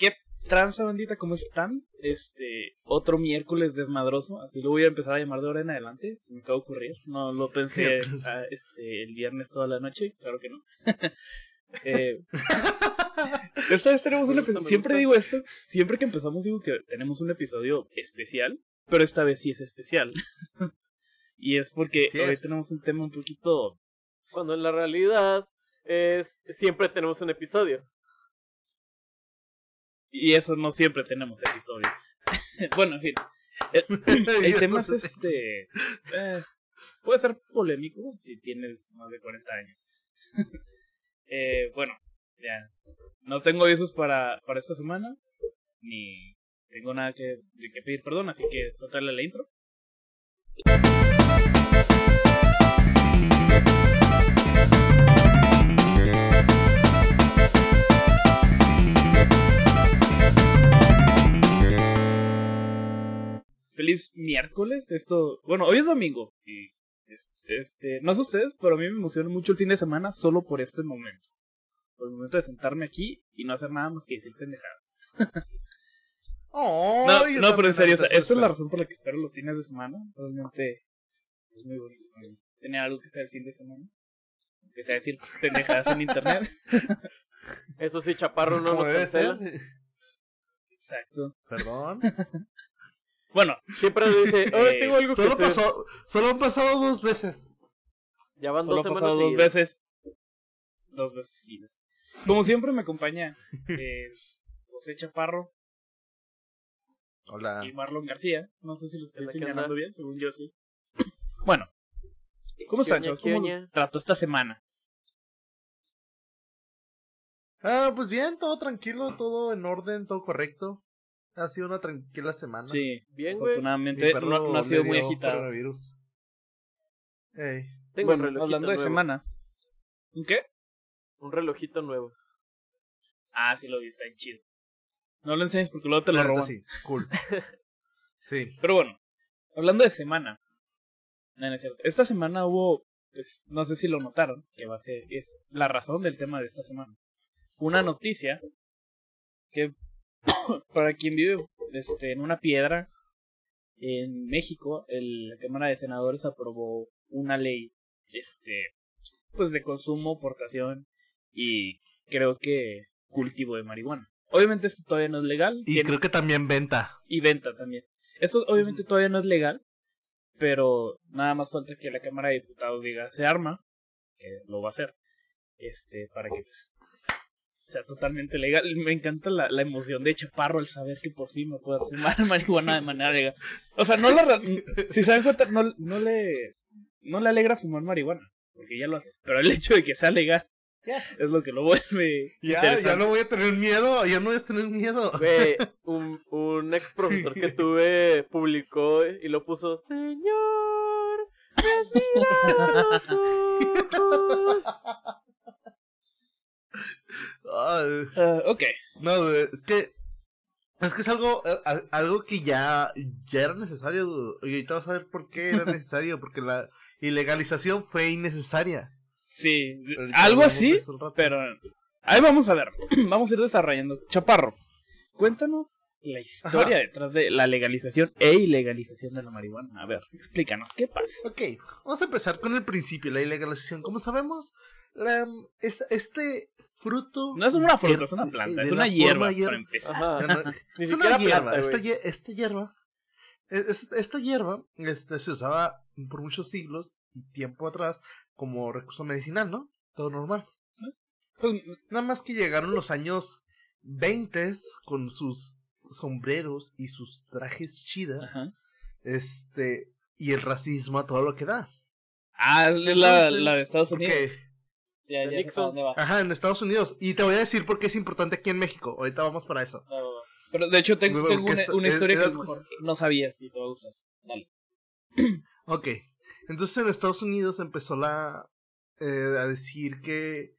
¿Qué tranza bandita? ¿Cómo están? Este, otro miércoles desmadroso, así lo voy a empezar a llamar de ahora en adelante, se me acaba de ocurrir. No lo pensé ah, este, el viernes toda la noche, claro que no. eh, esta vez tenemos un episodio, siempre digo esto, siempre que empezamos digo que tenemos un episodio especial, pero esta vez sí es especial. y es porque hoy tenemos un tema un poquito... Cuando en la realidad es siempre tenemos un episodio. Y eso no siempre tenemos episodio. bueno, en fin. El, tema es este. Eh, puede ser polémico si tienes más de 40 años. eh, bueno, ya. No tengo avisos para, para esta semana. Ni tengo nada que, que pedir perdón, así que suéltale la intro. Feliz miércoles. Esto, bueno, hoy es domingo y este, no sé ustedes, pero a mí me emociona mucho el fin de semana solo por este momento. Por el momento de sentarme aquí y no hacer nada más que decir pendejadas. oh, no, no pero en serio, esta es la razón por la que espero los fines de semana. Realmente es muy bonito. Tener algo que sea el fin de semana. Que sea decir pendejadas en internet. Eso sí, Chaparro no nos cancela. Exacto. Perdón. Bueno, siempre dice, oh, tengo algo solo que pasó, Solo han pasado dos veces. Ya van dos semanas dos veces. Dos veces seguidas. Como siempre me acompaña eh, José Chaparro. Hola. Y Marlon García. No sé si lo estoy señalando bien, según yo sí. Bueno. ¿Cómo están, chavos? ¿Cómo trató esta semana? Ah, pues bien, todo tranquilo, todo en orden, todo correcto. Ha sido una tranquila semana. Sí, bien, Afortunadamente no, ha sido muy agitado. Coronavirus. Hey. Tengo un relojito hablando de semana. ¿Un qué? Un relojito nuevo. Ah, sí lo vi, está bien chido. No lo enseñes porque luego te lo roban. Sí, cool. sí. Pero bueno, hablando de semana. No, no es cierto. Esta semana hubo, pues, no sé si lo notaron, que va a ser es la razón del tema de esta semana. Una noticia que para quien vive este, en una piedra, en México, el, la Cámara de Senadores aprobó una ley este, pues de consumo, portación y creo que cultivo de marihuana. Obviamente esto todavía no es legal. Y creo que también venta. Y venta también. Esto obviamente todavía no es legal, pero nada más falta que la Cámara de Diputados diga se arma, que lo va a hacer, este, para que pues, sea totalmente legal. Me encanta la, la emoción de Chaparro al saber que por fin me puedo fumar marihuana de manera legal. O sea, no la, si se dan cuenta, no, no le no le alegra fumar marihuana, porque ya lo hace. Pero el hecho de que sea legal es lo que lo vuelve. Ya, ya no voy a tener miedo, ya no voy a tener miedo. un, un ex profesor que tuve publicó y lo puso, Señor, los ojos. Uh, ok. No, es que. Es que es algo, eh, algo que ya, ya era necesario. Y ahorita vas a ver por qué era necesario. Porque la ilegalización fue innecesaria. Sí, algo así. Pero ahí vamos a ver. vamos a ir desarrollando. Chaparro, cuéntanos la historia detrás de la legalización e ilegalización de la marihuana. A ver, explícanos, ¿qué pasa? Ok, vamos a empezar con el principio, la ilegalización. Como sabemos, la, es, este fruto. No es una fruta, es una planta, es una hierba, para empezar. es una hierba. esta, esta, hierba. Esta hierba este, se usaba por muchos siglos y tiempo atrás como recurso medicinal, ¿no? Todo normal. Pues, nada más que llegaron los años 20 con sus sombreros y sus trajes chidas. Este. Y el racismo a todo lo que da. Ah, la, la de Estados Unidos. Ya, ya Ajá, en Estados Unidos. Y te voy a decir por qué es importante aquí en México. Ahorita vamos para eso. Pero de hecho tengo, tengo una, historia que mejor no sabía si te va a gustar. Dale. ok. Entonces en Estados Unidos empezó la eh, a decir que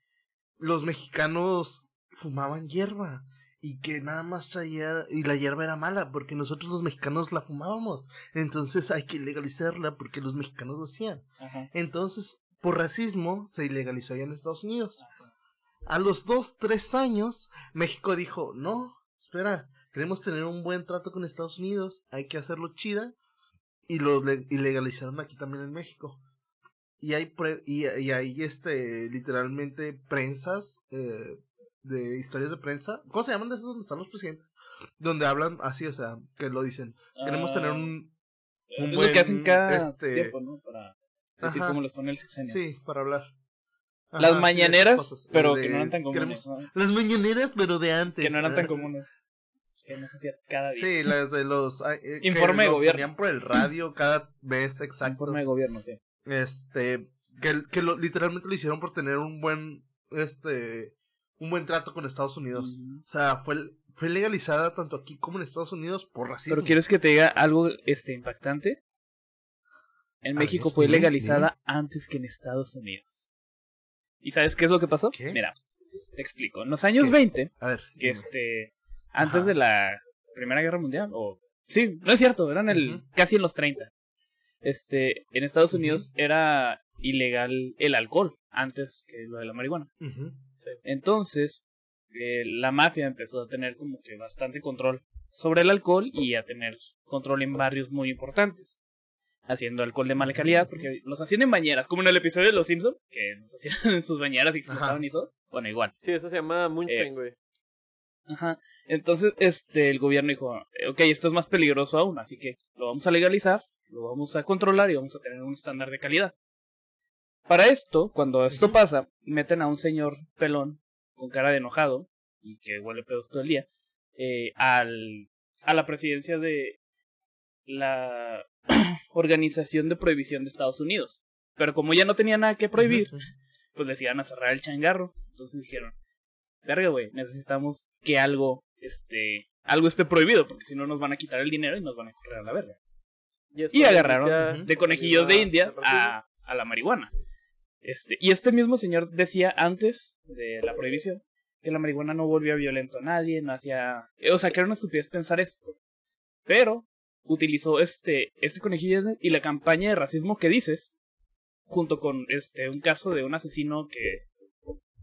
los mexicanos fumaban hierba y que nada más traía y la hierba era mala porque nosotros los mexicanos la fumábamos entonces hay que legalizarla porque los mexicanos lo hacían entonces por racismo se ilegalizó allá en Estados Unidos. A los dos, tres años, México dijo, no, espera, queremos tener un buen trato con Estados Unidos, hay que hacerlo chida. Y lo y legalizaron aquí también en México. Y hay, y, y, hay este, literalmente prensas eh, de historias de prensa. ¿Cómo se llaman de esos donde están los presidentes? Donde hablan así, o sea, que lo dicen. Queremos tener un, ah, un buen, lo que hacen cada este, tiempo, ¿no? Para decir cómo les pone el sexenio. Sí, para hablar. las mañaneras, pero que no eran tan comunes. Las mañaneras, pero de antes. Que no eran tan comunes. Que no se hacía cada día. Sí, las de los. Eh, Informe de gobierno. Tenían por el radio cada vez, exacto. Informe de gobierno, sí. Este. Que, que lo, literalmente lo hicieron por tener un buen. Este. Un buen trato con Estados Unidos. O sea, fue, fue legalizada tanto aquí como en Estados Unidos por racismo. Pero quieres que te diga algo este impactante. En México fue legalizada antes que en Estados Unidos. ¿Y sabes qué es lo que pasó? Mira, te explico. En los años 20, a ver, que este antes de la Primera Guerra Mundial o sí, no es cierto, eran el casi en los 30. Este, en Estados Unidos era ilegal el alcohol antes que lo de la marihuana. Entonces, eh, la mafia empezó a tener como que bastante control sobre el alcohol y a tener control en barrios muy importantes haciendo alcohol de mala calidad, porque los hacían en bañeras, como en el episodio de Los Simpsons, que los hacían en sus bañeras y explotaban y todo. Bueno, igual. Sí, eso se llama Munchen, eh, güey. ajá. Entonces, este, el gobierno dijo, eh, ok, esto es más peligroso aún, así que lo vamos a legalizar, lo vamos a controlar y vamos a tener un estándar de calidad. Para esto, cuando esto pasa, meten a un señor pelón con cara de enojado y que huele pedos todo el día eh, al, a la presidencia de la Organización de Prohibición de Estados Unidos. Pero como ya no tenía nada que prohibir, pues decían a cerrar el changarro. Entonces dijeron, verga, güey, necesitamos que algo, este, algo esté prohibido, porque si no nos van a quitar el dinero y nos van a correr a la verga. Y, agarraron de conejillos de India a, a la marihuana. Este, y este mismo señor decía antes de la prohibición que la marihuana no volvía violento a nadie, no hacía... O sea, que era una estupidez pensar esto. Pero utilizó este, este conejillo y la campaña de racismo que dices, junto con este, un caso de un asesino que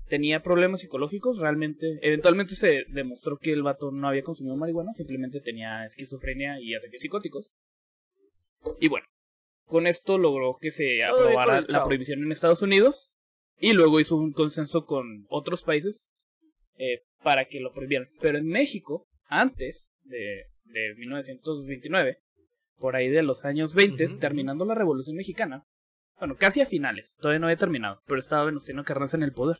tenía problemas psicológicos, realmente, eventualmente se demostró que el vato no había consumido marihuana, simplemente tenía esquizofrenia y ataques psicóticos. Y bueno, con esto logró que se aprobara la prohibición en Estados Unidos y luego hizo un consenso con otros países eh, para que lo prohibieran. Pero en México, antes de, de 1929, por ahí de los años 20, terminando la Revolución Mexicana. Bueno, casi a finales, todavía no había terminado, pero estaba Venustiano Carranza en el poder.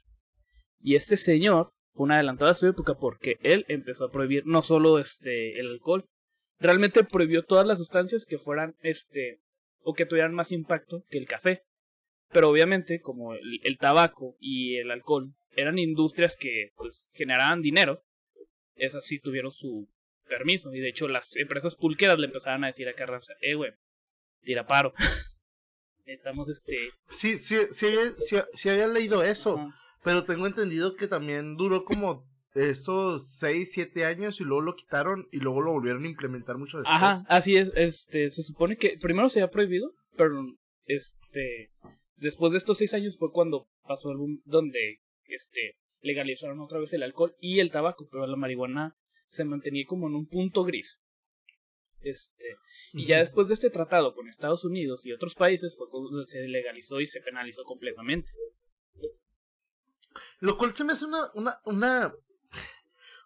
Y este señor fue un adelantado a su época porque él empezó a prohibir no solo este el alcohol, realmente prohibió todas las sustancias que fueran este o que tuvieran más impacto que el café. Pero obviamente, como el, el tabaco y el alcohol eran industrias que pues generaban dinero, esas sí tuvieron su permiso. Y de hecho, las empresas pulqueras le empezaron a decir a Carranza, eh, güey, tira paro. Estamos este. Sí, sí, sí, sí, sí, había leído eso. Pero tengo entendido que también duró como esos 6, 7 años y luego lo quitaron y luego lo volvieron a implementar mucho después. Ajá, así es. Este, se supone que primero se había prohibido, pero este, después de estos 6 años fue cuando pasó el boom donde este, legalizaron otra vez el alcohol y el tabaco, pero la marihuana se mantenía como en un punto gris. Este, y ya después de este tratado con Estados Unidos y otros países fue cuando se legalizó y se penalizó completamente. Lo cual se me hace una, una, una,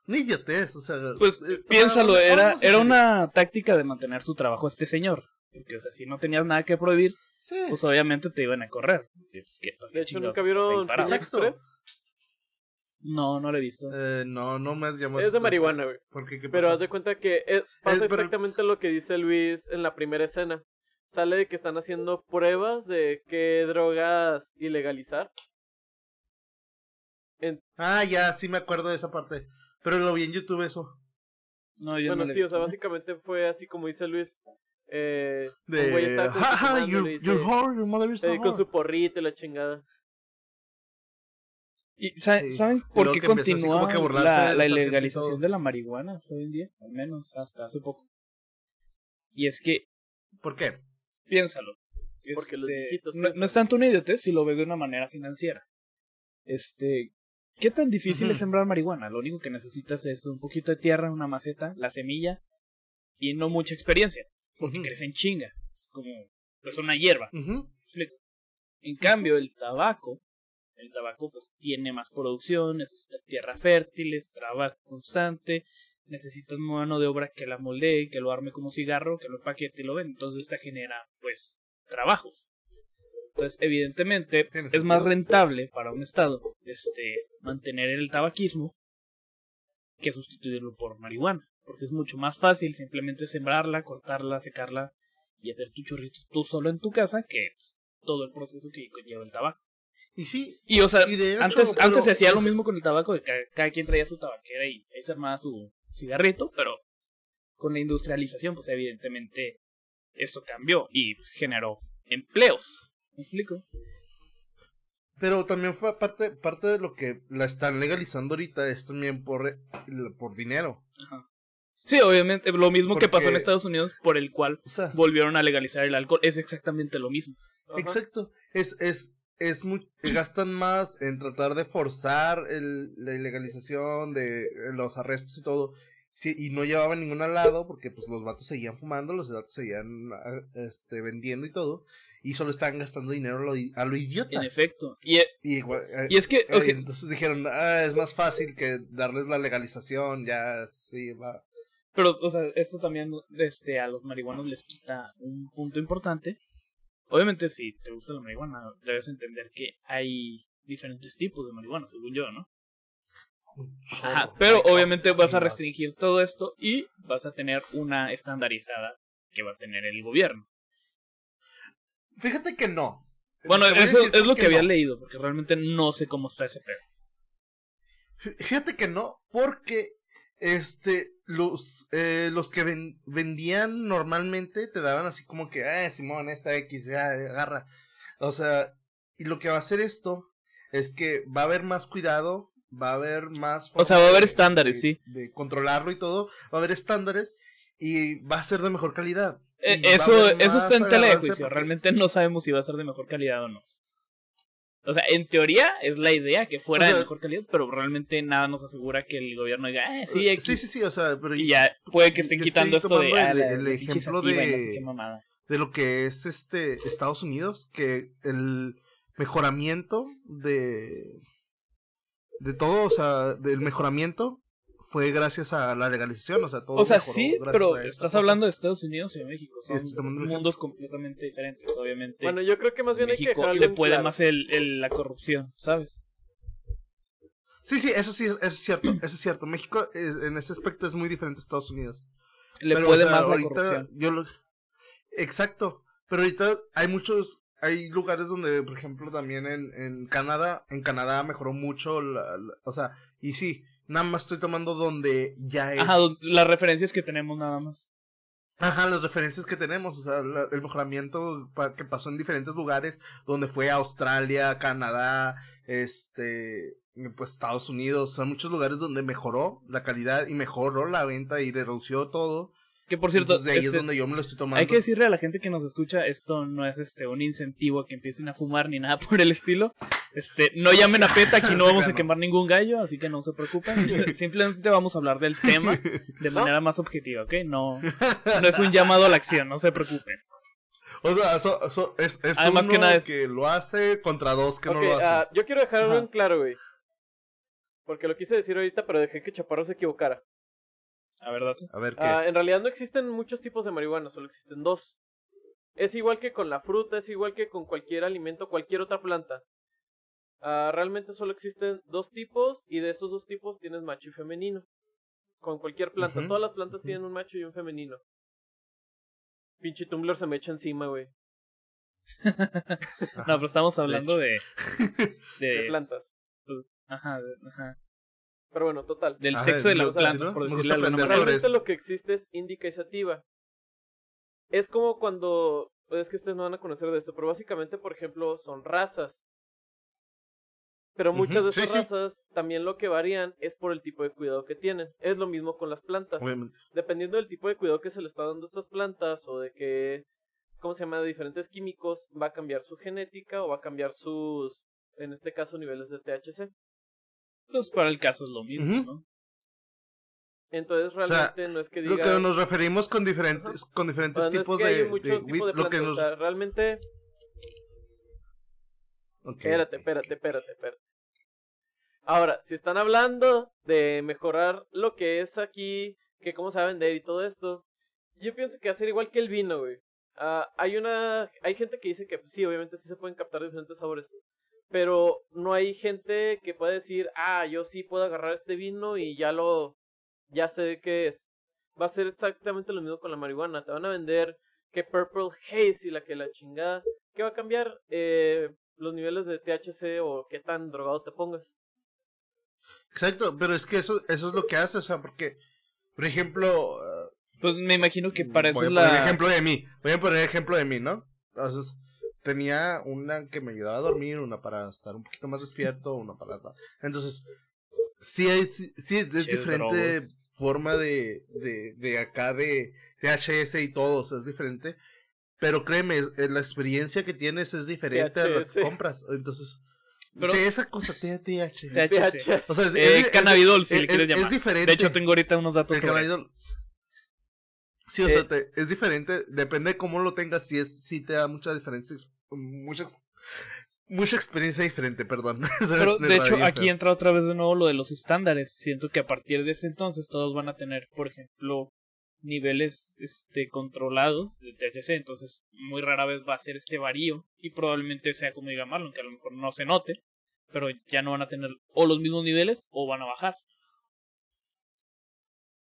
una idiotez, o sea. Pues eh, piénsalo, era, era una táctica de mantener su trabajo este señor. Porque, o sea, si no tenías nada que prohibir, pues obviamente te iban a correr. Pues, de hecho, nunca vieron Exacto. No, no lo he visto. Eh, no, no me llamó. Es de marihuana, güey. Pero haz de cuenta que pasa exactamente lo que dice Luis en la primera escena. Sale de que están haciendo pruebas de qué drogas ilegalizar. Ah, ya, sí me acuerdo de esa parte. Pero lo vi en YouTube eso. No, yo bueno, sí, o sea, básicamente fue así como dice Luis. Eh, de... Güey está con, ja, your, your mother is eh, con su porrito y la chingada. ¿Y saben por qué continúa la, la ilegalización de la marihuana hasta hoy en día? Al menos hasta hace poco. Y es que... ¿Por qué? Piénsalo. Porque los este, no, no, es tanto un idiotez si lo ves de una manera financiera. Este, ¿Qué tan difícil es sembrar marihuana? Lo único que necesitas es un poquito de tierra, una maceta, la semilla y no mucha experiencia, porque crece en chinga. Es como, pues una hierba. En cambio, el tabaco, el tabaco pues tiene más producción, necesitas tierra fértiles, trabajo constante, necesitas mano de obra que la moldee, que lo arme como cigarro, que lo paquete y lo vende. Entonces esta genera, pues, trabajos. Entonces, evidentemente, es más rentable para un estado este, mantener el tabaquismo que sustituirlo por marihuana. Porque es mucho más fácil simplemente sembrarla, cortarla, secarla y hacer tu chorrito tú solo en tu casa que pues, todo el proceso que conlleva el tabaco. Y sí. Y o sea, antes, antes se hacía lo mismo con el tabaco, de que cada, quien traía su tabaquera y ahí se armaba su cigarrito, pero con la industrialización, pues evidentemente esto cambió y pues, generó empleos. ¿Me explico? Pero también fue parte, parte de lo que la están legalizando ahorita, es también por, por dinero. Ajá. Sí, obviamente, lo mismo que pasó en Estados Unidos, por el cual volvieron a legalizar el alcohol, es exactamente lo mismo. Exacto, es, es, es muy, gastan más en tratar de forzar el, la ilegalización de los arrestos y todo, sí, y no llevaban ningún al lado porque pues los vatos seguían fumando, los vatos seguían ah, este, vendiendo y todo, y solo estaban gastando dinero a lo, idiota. En efecto. Y, e y, es que... Eh, entonces dijeron, ah, es más fácil que darles la legalización, ya, sí, va. Pero, o sea, esto también este, a los marihuanos les quita un punto importante. Obviamente, si te gusta la marihuana, debes entender que hay diferentes tipos de marihuana, según yo, ¿no? Ajá, pero obviamente vas a restringir todo esto y vas a tener una estandarizada que va a tener el gobierno. Fíjate que no. Bueno, eso es lo que, había leído, porque realmente no sé cómo está ese pedo. Fíjate que no, porque este los eh, los que vendían normalmente te daban así como que, ah, Simón, esta X, ya agarra. O sea, y lo que va a hacer esto es que va a haber más cuidado, va a haber más... O sea, va a haber estándares, sí. De controlarlo y todo, va a haber estándares y va a ser de mejor calidad. Eh, eso, eso está en tela de juicio. Realmente no sabemos si va a ser de mejor calidad o no. O sea, en teoría es la idea que fuera de mejor calidad, pero realmente nada nos asegura que el gobierno diga, ah, sí, aquí. Sí, sí, sí, o sea, pero. Y ya puede que estén quitando esto de. Ah, el, ejemplo de, de lo que es este Estados Unidos, que el mejoramiento de. De todo, o sea, del mejoramiento fue gracias a la legalización, o sea, todo. O sea, sí, pero estás hablando de Estados Unidos y de México, son mundos completamente diferentes, obviamente. Bueno, yo creo que más bien hay que le puede más el, la corrupción, ¿sabes? Sí, sí, eso sí, eso es cierto, eso es cierto. México en ese aspecto es muy diferente a Estados Unidos. Le puede más la corrupción. Yo lo... Exacto, pero ahorita hay muchos, hay lugares donde, por ejemplo, también en, en Canadá, en Canadá mejoró mucho, o sea, y sí, Nada más estoy tomando donde ya es. Ajá, las referencias que tenemos nada más. Ajá, las referencias que tenemos, o sea, el mejoramiento que pasó en diferentes lugares, donde fue Australia, Canadá, este, pues Estados Unidos, o sea, muchos lugares donde mejoró la calidad y mejoró la venta y redució todo. Que por cierto, de ahí es donde yo me lo estoy tomando. Hay que decirle a la gente que nos escucha, esto no es este un incentivo a que empiecen a fumar ni nada por el estilo. Este, no llamen a PETA, aquí no vamos a quemar ningún gallo, así que no se preocupen. Simplemente vamos a hablar del tema de manera más objetiva, ¿ok? No, no es un llamado a la acción, no se preocupen. O sea, es, es Además uno que, nada que lo hace contra dos que no lo hace. Uh, yo quiero dejarlo en claro, güey. Porque lo quise decir ahorita, pero dejé que Chaparro se equivocara. A ver, A ver, ¿qué? Ah, en realidad no existen muchos tipos de marihuana, solo existen dos. Es igual que con la fruta, es igual que con cualquier alimento, cualquier otra planta. Ah, realmente solo existen dos tipos y de esos dos tipos tienes macho y femenino. Con cualquier planta. Todas las plantas tienen un macho y un femenino. Pinche Tumblr se me echa encima, güey. no, pero estamos hablando de, de, plantas. Pues, ajá, ajá. Pero bueno, total. Del sexo de las plantas, por decirlo algo. Realmente lo que existe es indica y sativa. Es como cuando. Es que ustedes no van a conocer de esto, pero básicamente, por ejemplo, son razas. Pero muchas de esas razas también lo que varían es por el tipo de cuidado que tienen. Es lo mismo con las plantas. Dependiendo del tipo de cuidado que se le está dando a estas plantas o de que, ¿cómo se llama?, de diferentes químicos, va a cambiar su genética o va a cambiar sus, en este caso, niveles de THC. Pues para el caso es lo mismo, ¿no? Entonces realmente no es que diga... Lo que nos referimos con diferentes, con diferentes tipos de, hay mucho tipo de, plantas, o sea, realmente... Espérate, espérate, espérate, espérate. Ahora, si están hablando de mejorar lo que es aquí, que cómo se va a vender y todo esto, yo pienso que hacer igual que el vino, güey. Uh, hay una hay gente que dice que pues, sí, obviamente sí se pueden captar diferentes sabores, pero no hay gente que pueda decir, "Ah, yo sí puedo agarrar este vino y ya lo ya sé qué es." Va a ser exactamente lo mismo con la marihuana, te van a vender que Purple Haze y la que la chingada, ¿qué va a cambiar? Eh, los niveles de THC o qué tan drogado te pongas. Exacto, pero es que eso eso es lo que hace, o sea, porque por ejemplo, pues me imagino que para eso voy a la... poner ejemplo de mí. Voy a poner ejemplo de mí, ¿no? Entonces, tenía una que me ayudaba a dormir, una para estar un poquito más despierto, una para... Entonces, sí, hay, sí, es diferente forma de, de, de acá de THS y todo, o sea, es diferente. Pero créeme, la experiencia que tienes es diferente a lo que compras. Entonces, pero, de esa cosa, THC. THC. O sea, es, eh, cannabidol, si le quieres llamar. Es diferente. De hecho, tengo ahorita unos datos. El cannabidol. Sí, o sea, eh, te, es diferente, depende de cómo lo tengas, si es, si te da mucha diferencia, mucha, mucha experiencia diferente, perdón. Pero de hecho aquí entra otra vez de nuevo lo de los estándares. Siento que a partir de ese entonces todos van a tener, por ejemplo, niveles este controlados de THC, entonces muy rara vez va a ser este varío y probablemente sea como diga Marlon, que a lo mejor no se note, pero ya no van a tener o los mismos niveles o van a bajar.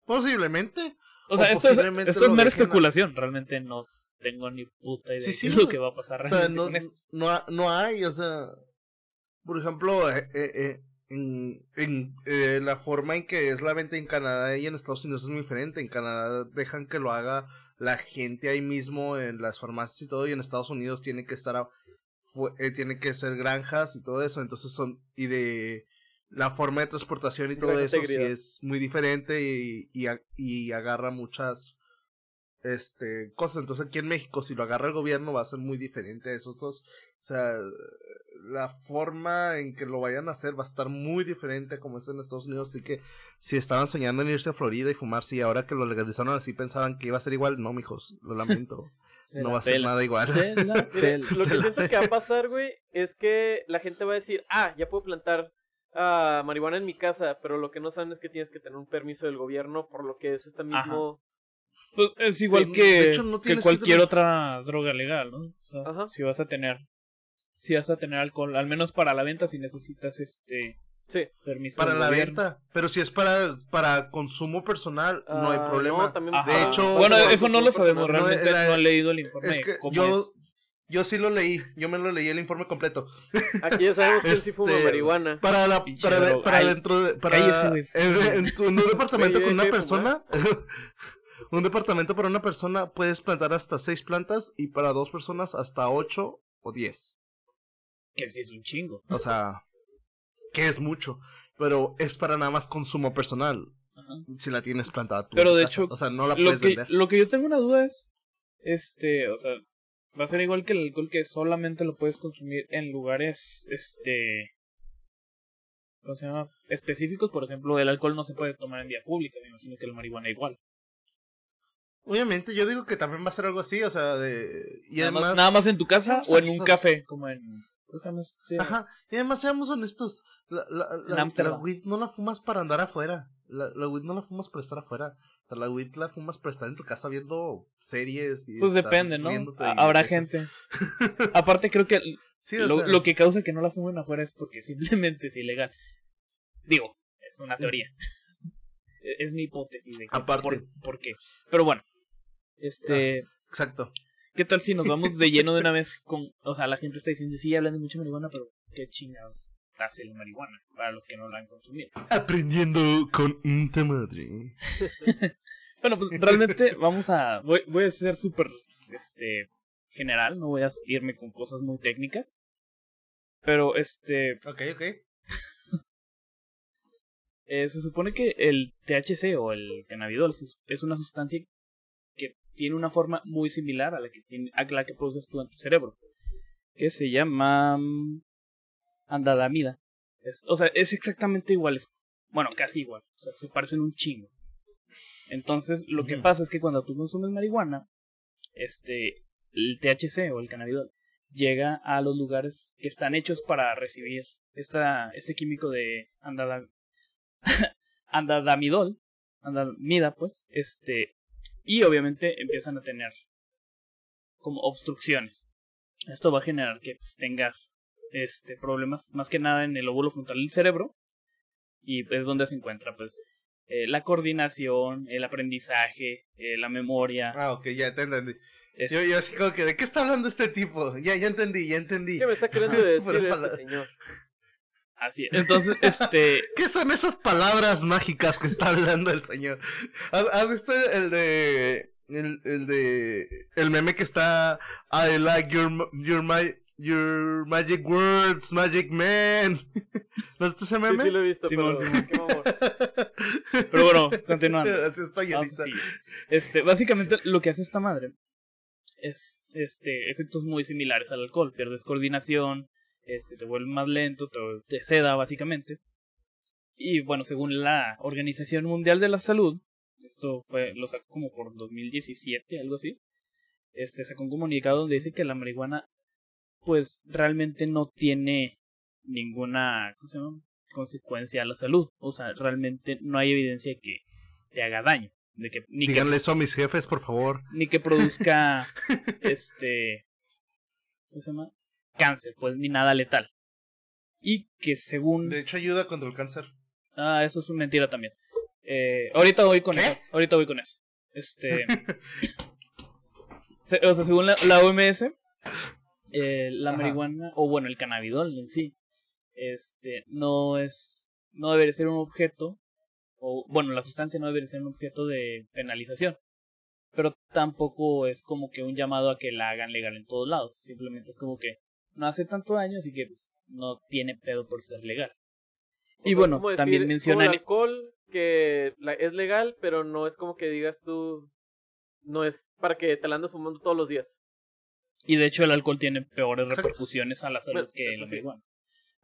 Posiblemente. O sea, esto es, esto es mera especulación. Realmente no tengo ni puta idea de lo que va a pasar. O sea, no, no, no, hay, o sea, por ejemplo, eh, eh, eh en, en eh, la forma en que es la venta en Canadá y en Estados Unidos es muy diferente. En Canadá dejan que lo haga la gente ahí mismo en las farmacias y todo, y en Estados Unidos tiene que estar, tiene que ser granjas y todo eso. Entonces son, y de la forma de transportación y todo eso sí es muy diferente y, y, y, agarra muchas este cosas. Entonces aquí en México, si lo agarra el gobierno, va a ser muy diferente a esos dos. O sea, la forma en que lo vayan a hacer va a estar muy diferente como es en Estados Unidos. Así que si estaban soñando en irse a Florida y fumarse y ahora que lo legalizaron así pensaban que iba a ser igual, no, mijos, lo lamento. no va a ser nada igual. lo que siento que va a pasar, güey, es que la gente va a decir, ah, ya puedo plantar ah, marihuana en mi casa, pero lo que no saben es que tienes que tener un permiso del gobierno, por lo que es este mismo... Pues es igual que, que cualquier otra droga legal, ¿no? O sea, si vas a tener si vas a tener alcohol, al menos para la venta si necesitas este sí. permiso para la venta, pero si es para para consumo personal no hay ah, problema. de hecho, bueno, eso no lo sabemos, realmente no, he leído el informe. Es que yo yo sí lo leí, yo me lo leí el informe completo. Aquí ya sabemos que sí fuma este, marihuana. Para la, para, para dentro de, para en, un departamento con una persona, un departamento para una persona puedes plantar hasta seis plantas y para dos personas hasta ocho o diez. Que sí es un chingo. O sea, que es mucho, pero es para nada más consumo personal. Si la tienes plantada tú. Pero de hecho, o sea, no la puedes vender. Lo que yo tengo una duda es, este, o sea, Va a ser igual que el alcohol que solamente lo puedes consumir en lugares, este... ¿Cómo se llama? Específicos, por ejemplo, el alcohol no se puede tomar en vía pública, me imagino que el marihuana igual. Obviamente, yo digo que también va a ser algo así, o sea, de... Y nada, más, nada más en tu casa o en un café, como en... Ajá, y además seamos honestos, la, la, la, la, weed no la fumas para andar afuera, la, la weed no la fumas para estar afuera, la weed la fumas para estar en tu casa viendo series. Y pues depende, ¿no? Habrá gente. Aparte creo que lo, que causa que no la fumen afuera es porque simplemente es ilegal. Digo, es una teoría. E-, es mi hipótesis de que, Aparte. Por, qué. Pero bueno, este... Ah, exacto. ¿Qué tal si nos vamos de lleno de una vez con... O sea, la gente está diciendo, sí, hablan de mucha marihuana, pero qué chingados hace la marihuana, para los que no la han consumido. Aprendiendo con un madre. bueno, pues realmente vamos a. Voy, voy a ser súper este, general, no voy a irme con cosas muy técnicas. Pero este. Ok, ok. Eh, se supone que el THC o el cannabidol es una sustancia que tiene una forma muy similar a la que, tiene, a la que produces tú en tu cerebro. Que se llama andadamida. o sea, es exactamente igual. bueno, casi igual. O sea, se parecen un chingo. Entonces, lo que pasa es que cuando tú consumes marihuana, este, el THC o el cannabidol llega a los lugares que están hechos para recibir esta, este químico de andada, andadamidol, andamida, pues, este, y obviamente empiezan a tener como obstrucciones. Esto va a generar que pues, tengas este problemas más que nada en el óvulo frontal del cerebro y es donde se encuentra pues eh, la coordinación, el aprendizaje, eh, la memoria. Ah, ok, ya te entendí. Yo, yo así como que, ¿de qué está hablando este tipo? Ya, ya entendí, ya entendí. ¿Qué me está queriendo decir este señor? Así es. Entonces, este. ¿Qué son esas palabras mágicas que está hablando el señor? ¿Has, visto el de. El, el de. El meme que está. I like your, your, my, your magic words, magic man. ¿No has visto ese meme? Sí, sí lo he visto, pero. pero bueno, continuando. Así está Este, básicamente, lo que hace esta madre es este efectos muy similares al alcohol. Pierdes coordinación, este, te vuelve más lento, te, te seda básicamente. Y bueno, según la Organización Mundial de la Salud, esto fue, lo sacó como por 2017, algo así, este, sacó un comunicado donde dice que la marihuana, pues realmente no tiene ninguna consecuencia a la salud. O sea, realmente no hay evidencia de que te haga daño. De que, ni Díganle eso a mis jefes, por favor. Ni que produzca, este, ¿cómo se llama? Cáncer, pues ni nada letal. Y que según... De hecho ayuda contra el cáncer. Ah, eso es una mentira también. Eh, ahorita voy con eso. Ahorita voy con eso. Este... o sea, según la, OMS, eh, la marihuana, o bueno, el cannabidol en sí, este, no es, no debería ser un objeto, o bueno, la sustancia no debería ser un objeto de penalización. Pero tampoco es como que un llamado a que la hagan legal en todos lados. Simplemente es como que no hace tanto daño, así que pues, no tiene pedo por ser legal. y bueno, también menciona el alcohol que es legal, pero no es como que digas tú, no es para que te la andes fumando todos los días. Y de hecho el alcohol tiene peores repercusiones a la salud que la marihuana.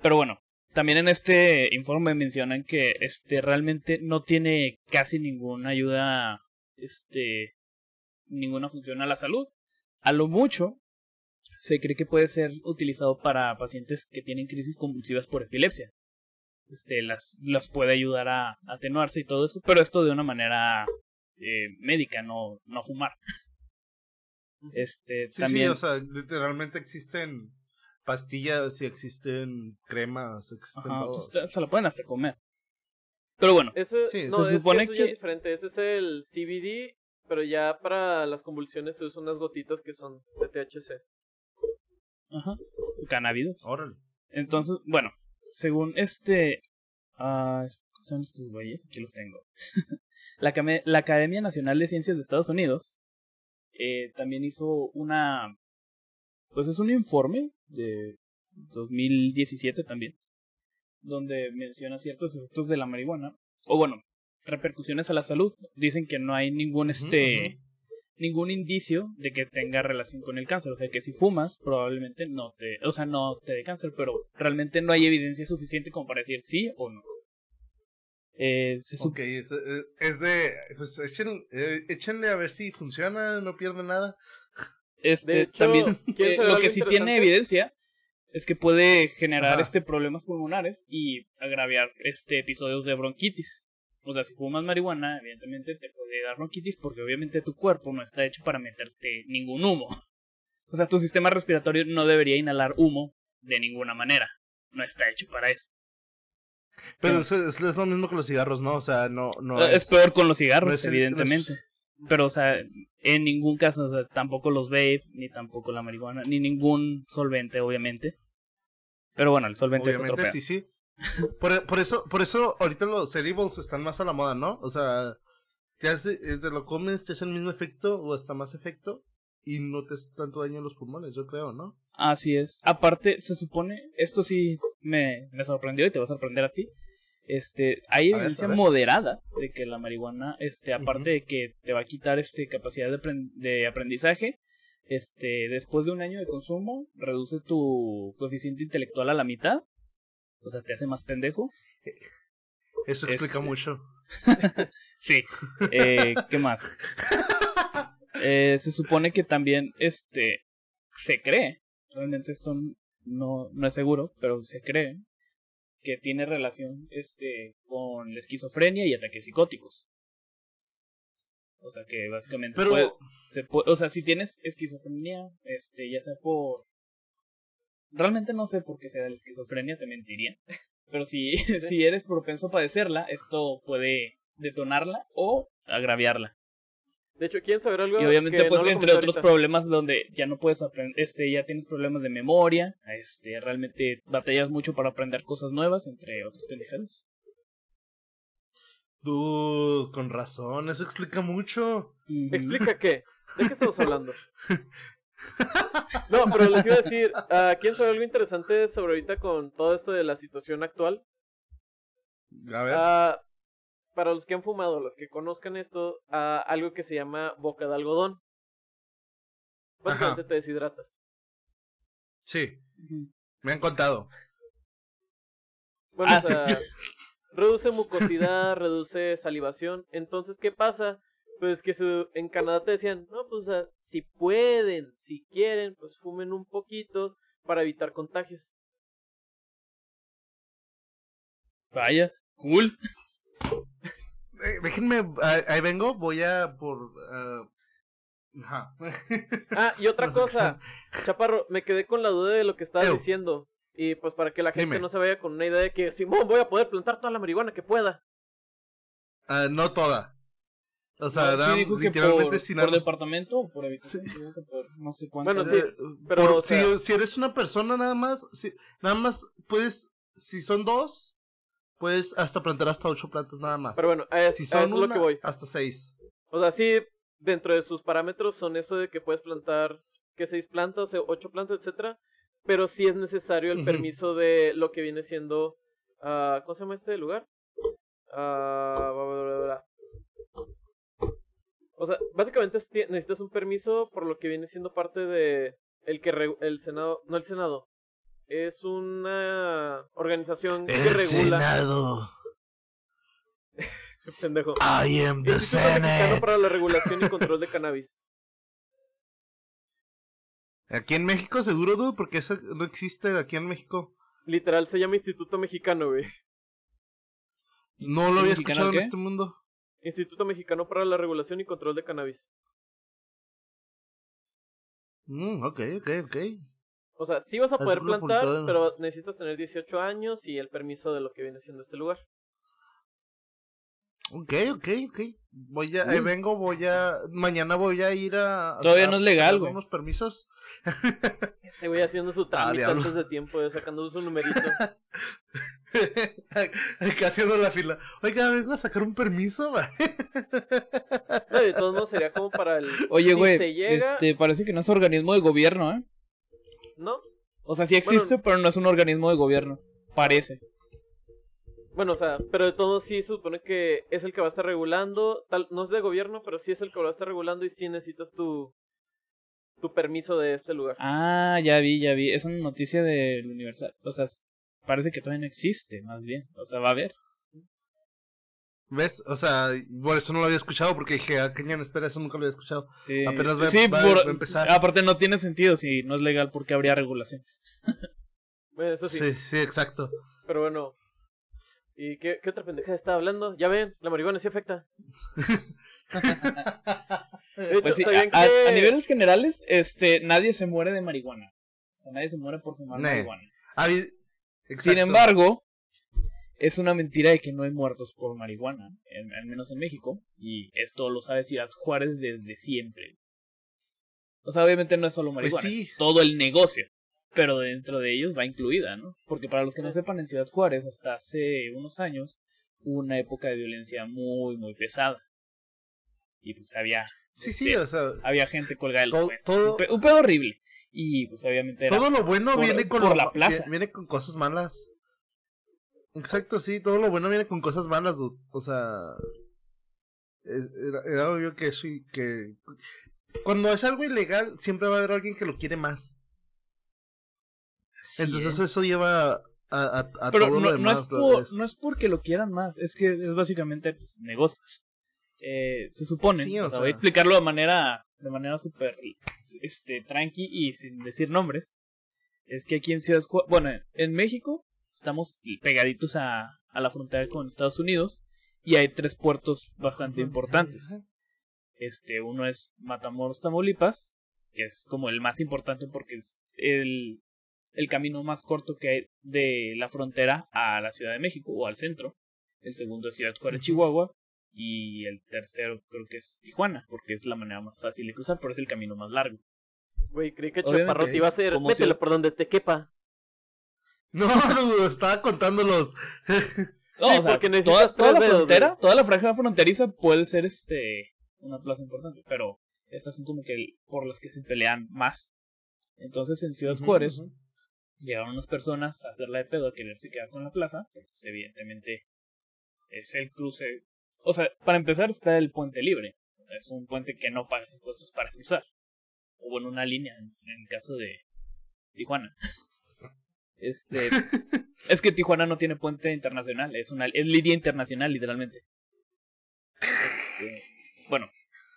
Pero bueno, también en este informe mencionan que este realmente no tiene casi ninguna ayuda, este, ninguna función a la salud. A lo mucho se cree que puede ser utilizado para pacientes que tienen crisis convulsivas por epilepsia. Este, las, las puede ayudar a, atenuarse y todo eso, pero esto de una manera eh, médica, no, no fumar. Este, también... Sí, o sea, literalmente existen pastillas y existen cremas, existen pues, se lo pueden hasta comer. Pero bueno, se supone que, es diferente. Ese es el CBD, pero ya para las convulsiones se usan unas gotitas que son de THC. Ajá. Cannabis. Órale. Entonces, bueno, según este. Uh, son estos güeyes? Aquí los tengo. la, la, Academia Nacional de Ciencias de Estados Unidos eh, también hizo una. Pues es un informe de 2017 también. Donde menciona ciertos efectos de la marihuana. O bueno, repercusiones a la salud. Dicen que no hay ningún este ningún indicio de que tenga relación con el cáncer. O sea, que si fumas, probablemente no te, o sea, no te dé cáncer, pero realmente no hay evidencia suficiente como para decir sí o no. Eh, ok, es, es, de, pues eh, échenle, a ver si funciona, no pierde nada. Este, también, eh, lo que sí tiene evidencia es que puede generar este problemas pulmonares y agraviar este episodios de bronquitis. O sea, si fumas marihuana, evidentemente te puede dar bronquitis porque obviamente tu cuerpo no está hecho para meterte ningún humo. O sea, tu sistema respiratorio no debería inhalar humo de ninguna manera. No está hecho para eso. Pero es, es, lo mismo que los cigarros, ¿no? O sea, no... no es, peor con los cigarros, evidentemente. Pero, o sea, en ningún caso, o sea, tampoco los vape, ni tampoco la marihuana, ni ningún solvente, obviamente. Pero bueno, el solvente es otro sí, sí. Por, por, eso, por eso ahorita los cereals están más a la moda, ¿no? O sea, te hace, te lo comes, te hace el mismo efecto o hasta más efecto y no te hace tanto daño en los pulmones, yo creo, ¿no? Así es. Aparte, se supone, esto sí me, me sorprendió y te va a sorprender a ti. Este, hay evidencia moderada de que la marihuana, este, aparte de que te va a quitar este capacidad de, de aprendizaje, este, después de un año de consumo, reduce tu coeficiente intelectual a la mitad O sea, te hace más pendejo. Eso explica este, mucho. sí. Eh, ¿Qué más? Eh, se supone que también, este, se cree, realmente esto no, no es seguro, pero se cree que tiene relación, este, con la esquizofrenia y ataques psicóticos. O sea que básicamente pero... se puede, o sea, si tienes esquizofrenia, este, ya sea por realmente no sé por qué se da la esquizofrenia, te mentiría. Pero si, si eres propenso a padecerla, esto puede detonarla o agraviarla. De hecho, ¿quieren saber algo? Y obviamente, pues, entre otros problemas donde ya no puedes aprender, este, ya tienes problemas de memoria, este, realmente batallas mucho para aprender cosas nuevas, entre otros pendejados. Dude, con razón, eso explica mucho. ¿Explica qué? ¿De qué estamos hablando? No, pero les iba a decir, uh, ¿quién sabe algo interesante sobre ahorita con todo esto de la situación actual? A ver. Ah, para los que han fumado, los que conozcan esto, uh, algo que se llama boca de algodón. Básicamente te deshidratas. Sí. Me han contado. Bueno, ah, o sea, reduce mucosidad, reduce salivación. Entonces, ¿qué pasa? Pues que su, en Canadá te decían, no, pues si pueden, si quieren, pues fumen un poquito para evitar contagios. Vaya, cool. Eh, déjenme, ahí, vengo, voy a por... Uh... ah, y otra cosa, Chaparro, me quedé con la duda de lo que estabas diciendo. Y pues para que la gente no se vaya con una idea de que Simón voy a poder plantar toda la marihuana que pueda. Uh, no toda. O sea, no, sí dijo que por, por departamento o por habitación, no sé cuánto. Bueno, sí, pero si, si, eres una persona nada más, si, nada más puedes, si son dos, puedes hasta plantar hasta ocho plantas nada más. Pero bueno, es, si son lo que voy. hasta seis. O sea, sí, dentro de sus parámetros son eso de que puedes plantar que seis plantas, ocho plantas, etcétera, pero sí es necesario el permiso de lo que viene siendo, uh, ¿cómo se llama este lugar? Uh, o sea, básicamente necesitas un permiso por lo que viene siendo parte de el que el Senado, no el Senado, es una organización que regula. Senado. Pendejo. I am the Senate. para la regulación y control de cannabis. Aquí en México seguro, dude, porque eso no existe aquí en México. Literal se llama Instituto Mexicano, güey. No lo había escuchado en este mundo. Instituto Mexicano para la Regulación y Control de Cannabis. Mm, ok, ok, ok. O sea, sí vas a poder plantar, pero necesitas tener 18 años y el permiso de lo que viene siendo este lugar. Ok, ok, ok. Voy a, ahí vengo, voy a, mañana voy a ir a... Todavía no es legal, güey. unos permisos. Este güey haciendo su trámite ah, antes de tiempo, sacando su numerito. Acá haciendo la fila. Oiga, vengo a sacar un permiso, güey. de todos modos sería como para el... Oye, güey, este, parece que no es organismo de gobierno, ¿eh? ¿No? O sea, sí existe, pero no es un organismo de gobierno. Parece. Bueno, o sea, pero de todos sí se supone que es el que va a estar regulando, tal, no es de gobierno, pero sí es el que va a estar regulando y sí necesitas tu, tu permiso de este lugar. Ah, ya vi, ya vi, es una noticia del Universal, o sea, parece que todavía no existe, más bien, o sea, va a haber. ¿Ves? O sea, por eso no lo había escuchado porque dije, ah, cañón, espera, eso nunca lo había escuchado. Sí, Apenas va, sí, por, empezar. Aparte no tiene sentido si no es legal porque habría regulación. bueno, eso sí. Sí, sí, exacto. Pero bueno, ¿Y qué, qué otra pendeja está hablando? Ya ven, la marihuana sí afecta. pues sí, a, niveles generales, este, nadie se muere de marihuana. O sea, nadie se muere por fumar marihuana. Sin embargo, es una mentira de que no hay muertos por marihuana, al menos en México, y esto lo sabe Ciudad Juárez desde siempre. O sea, obviamente no es solo pues marihuana, es todo el negocio pero dentro de ellos va incluida, ¿no? Porque para los que no sepan, en Ciudad Juárez, hasta hace unos años, hubo una época de violencia muy, muy pesada. Y pues había... Sí, sí, este, o sea... Había gente colgada del todo, Un, pedo horrible. Y pues obviamente Todo lo bueno viene con por la plaza. Viene con cosas malas. Exacto, sí, todo lo bueno viene con cosas malas, O sea... Era, era obvio que eso y que... Cuando es algo ilegal, siempre va a haber alguien que lo quiere más. Entonces eso lleva a, a, Pero todo no, lo no, demás. es por, no es porque lo quieran más, es que es básicamente pues, negocios. Eh, se supone, Sí, o o sea, sea. voy a explicarlo de manera de manera súper este, tranqui y sin decir nombres. Es que aquí en Ciudad Juárez, bueno, en México estamos pegaditos a, a la frontera con Estados Unidos y hay tres puertos bastante importantes. Este, uno es Matamoros, Tamaulipas, que es como el más importante porque es el, el camino más corto que hay de la frontera a la Ciudad de México o al centro. El segundo es Ciudad Juárez, Chihuahua. Y el tercero creo que es Tijuana, porque es la manera más fácil de cruzar, pero es el camino más largo. Güey, creí que Chaparro te iba a hacer. Mételo si- por donde te quepa. No, no, estaba contando los. No, Sí, o sea, porque necesitas toda, toda la frontera, toda la franja fronteriza puede ser este una plaza importante, pero estas son como que el- por las que se pelean más. Entonces en Ciudad Juárez llegaron unas personas a hacerla de pedo a quererse quedar con la plaza, pues, evidentemente es el cruce. O sea, para empezar está el puente libre. O sea, es un puente que no pagas impuestos para cruzar. O bueno, una línea en, el caso de Tijuana. Este es que Tijuana no tiene puente internacional, es una es línea internacional literalmente. Este, bueno,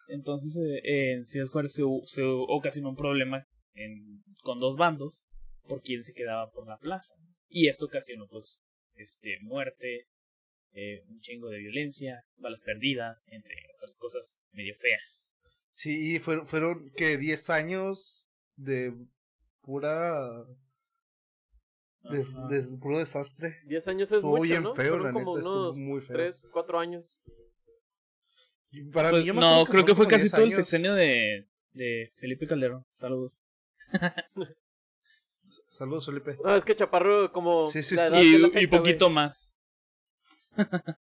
entonces eh, en Ciudad Juárez se, se ocasionó un problema en, con dos bandos por quién se quedaba por la plaza. Y esto ocasionó pues este muerte, eh, un chingo de violencia, balas perdidas, entre otras cosas medio feas. Sí, fueron, fueron que 10 años de pura. Des, des- puro desastre. 10 años es Estuvo mucho, bien ¿no? feo, Fueron la como neta, estuvo unos muy feo. 3, 4 años. Para Pues, mí, yo me no, creo que fue casi 10 todo el sexenio de, de Felipe Calderón. Saludos. Saludos, Felipe. No, es que Chaparro como... Sí, sí, la edad Y, la poquito más.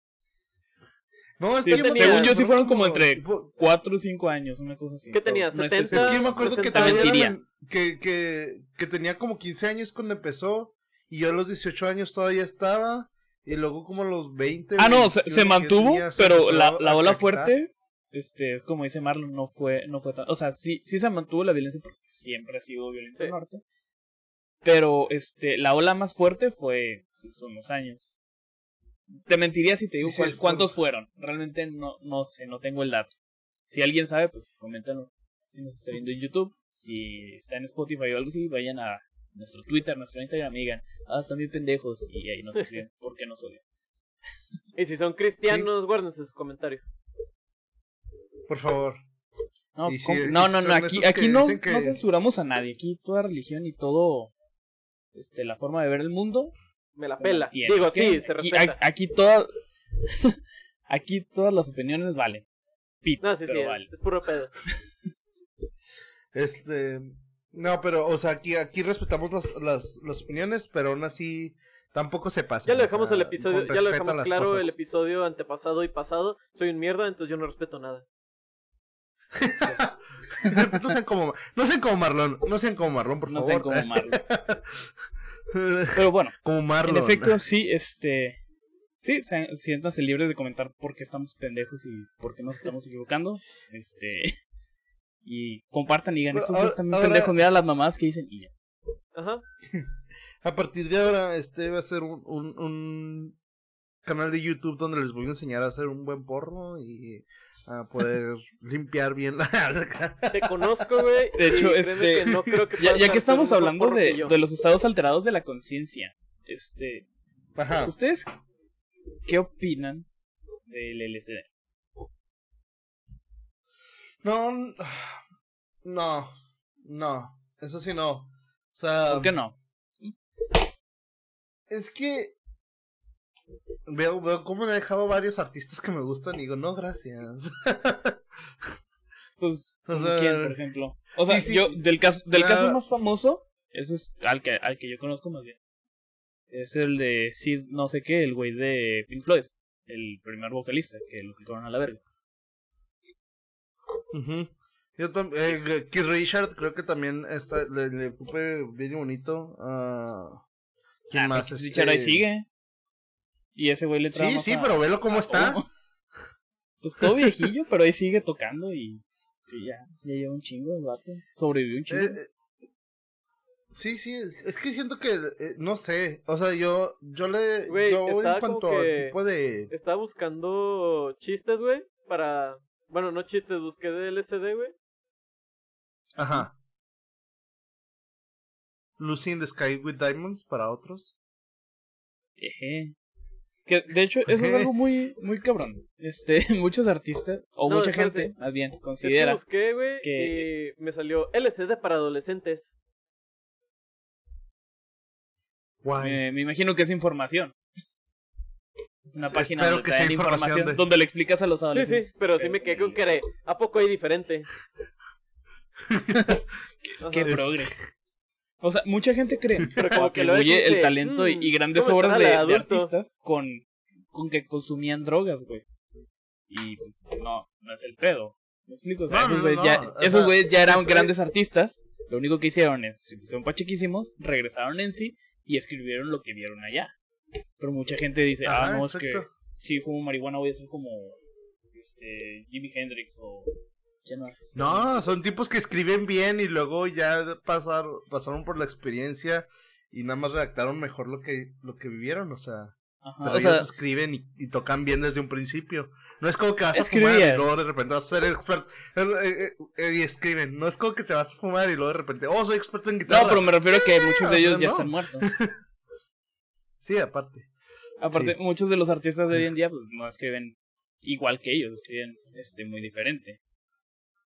No, es Sí, que yo me tenía- acuerdo- según yo sí fueron como entre tipo- cuatro o cinco años, una cosa así. ¿Qué tenía, no estoy 70? Es que yo me acuerdo que 60 todavía era mentiría. men- que, que, que tenía como 15 años cuando empezó. Y yo a los 18 años todavía estaba. Y luego como a los 20. Ah, no, se, 21 se que yo mantuvo, tenía, se pero la, la ola fuerte, este, es como dice Marlon, no fue, no fue tan, o sea, sí, sí se mantuvo la violencia porque siempre ha sido violento Sí. norte, pero este, la ola más fuerte fue hace unos años. Te mentiría si te digo Sí, sí, cuál- fue- cuántos fueron, realmente no, no sé, no tengo el dato. Si alguien sabe, pues coméntalo. Si nos está viendo en YouTube, si está en Spotify o algo así, vayan a nuestro Twitter, nuestro Instagram y digan, ah, están bien pendejos, y ahí nos escriben porque nos odian. Y si son cristianos, guárdense su comentario. Por favor. No, no, no, aquí, aquí no, que- no censuramos a nadie. Aquí toda religión y todo, este, la forma de ver el mundo. Me la pela. mantiene, Digo, sí, se aquí, respeta. aquí todas, aquí todas las opiniones valen. Pito, No, sí, sí, es puro pedo. Este. No, pero, o sea, aquí, aquí respetamos las, las, las opiniones, pero aún así tampoco se pasa. Ya lo dejamos el episodio, ya lo dejamos claro cosas. el episodio antepasado y pasado. Soy un mierda, entonces yo no respeto nada. no sean como, no sean como Marlon, no sean como Marlon, por No favor. sé cómo Marlon. Pero bueno, como Marlon. en efecto, sí, este. Sí, se- siéntanse libres de comentar por qué estamos pendejos y por qué nos estamos equivocando. Este. Y compartan y digan, estos ahora- güeyes también ahora- pendejos, mira las mamás que dicen y ya. Ajá. A partir de ahora, este va a ser un, un, un canal de YouTube donde les voy a enseñar a hacer un buen porro y a poder limpiar bien la... Te conozco, güey. De hecho, este, que no creo que Ya, ya que estamos hablando de, de los estados alterados de la conciencia, este, Ajá. ¿ustedes qué opinan del LSD? No, no, no, eso sí no. O sea, ¿Por qué no? es que veo, veo cómo me he dejado varios artistas que me gustan y digo, no, gracias. Pues, O ¿como sea, ¿quién, por ejemplo? O sea, sí, sí. yo, del caso, del caso más famoso, ese es al que, al que yo conozco más bien. Es el de Sid, no sé qué, el güey de Pink Floyd, el primer vocalista, que lo quitaron a la verga. Ujú. Yo también, eh, Keith Richard creo que también está, le, le ocupé bien bonito. ah ¿Quién Ah, más? pero Este- Richard ahí sigue. Y ese güey le trae Sí, sí, a- pero velo cómo está. todo. Pues todo viejillo, pero ahí sigue tocando y sí, ya, ya lleva un chingo el vato. Sobrevivió un chingo. Eh, eh, Sí, sí, es, que siento que, eh, no sé, o sea, yo, yo le, yo en cuanto al tipo de... Estaba buscando chistes, güey, para, bueno, no chistes, busqué de LCD, güey. Ajá. Lucy in the Sky with Diamonds para otros. Eje. Que de hecho eso es algo muy muy cabrón. Este, muchos artistas o mucha gente, más bien, considera es que busqué, güey, que y me salió LCD para adolescentes. Me, imagino que es información. Es una página donde información, le explicas a los adolescentes. Sí, sí, pero sí me quedé con que ¿a poco hay diferente? qué, progre. O sea, mucha gente cree que el talento y, mm, grandes obras de, artistas con, con que consumían drogas, güey. Y pues no, no es el pedo. ¿Me explico? esos güeyes ya, eran grandes artistas. Lo único que hicieron es, se pusieron pachequísimos, regresaron en sí y escribieron lo que vieron allá. Pero mucha gente dice, ah, no, es que si fumo marihuana voy a ser como este, Jimi Hendrix o... No, son tipos que escriben bien y luego ya pasar, pasaron por la experiencia y nada más redactaron mejor lo que, lo que vivieron, o sea... Pero ellos escriben y, tocan bien desde un principio. No es como que vas a fumar y luego de repente vas a ser experto. Eh, eh, eh, y escriben. No es como que te vas a fumar y luego de repente, oh, soy experto en guitarra. No, pero me refiero a que muchos de ellos ya están muertos. sí, aparte. Aparte, muchos de los artistas de hoy en día pues no escriben igual que ellos, escriben este, muy diferente.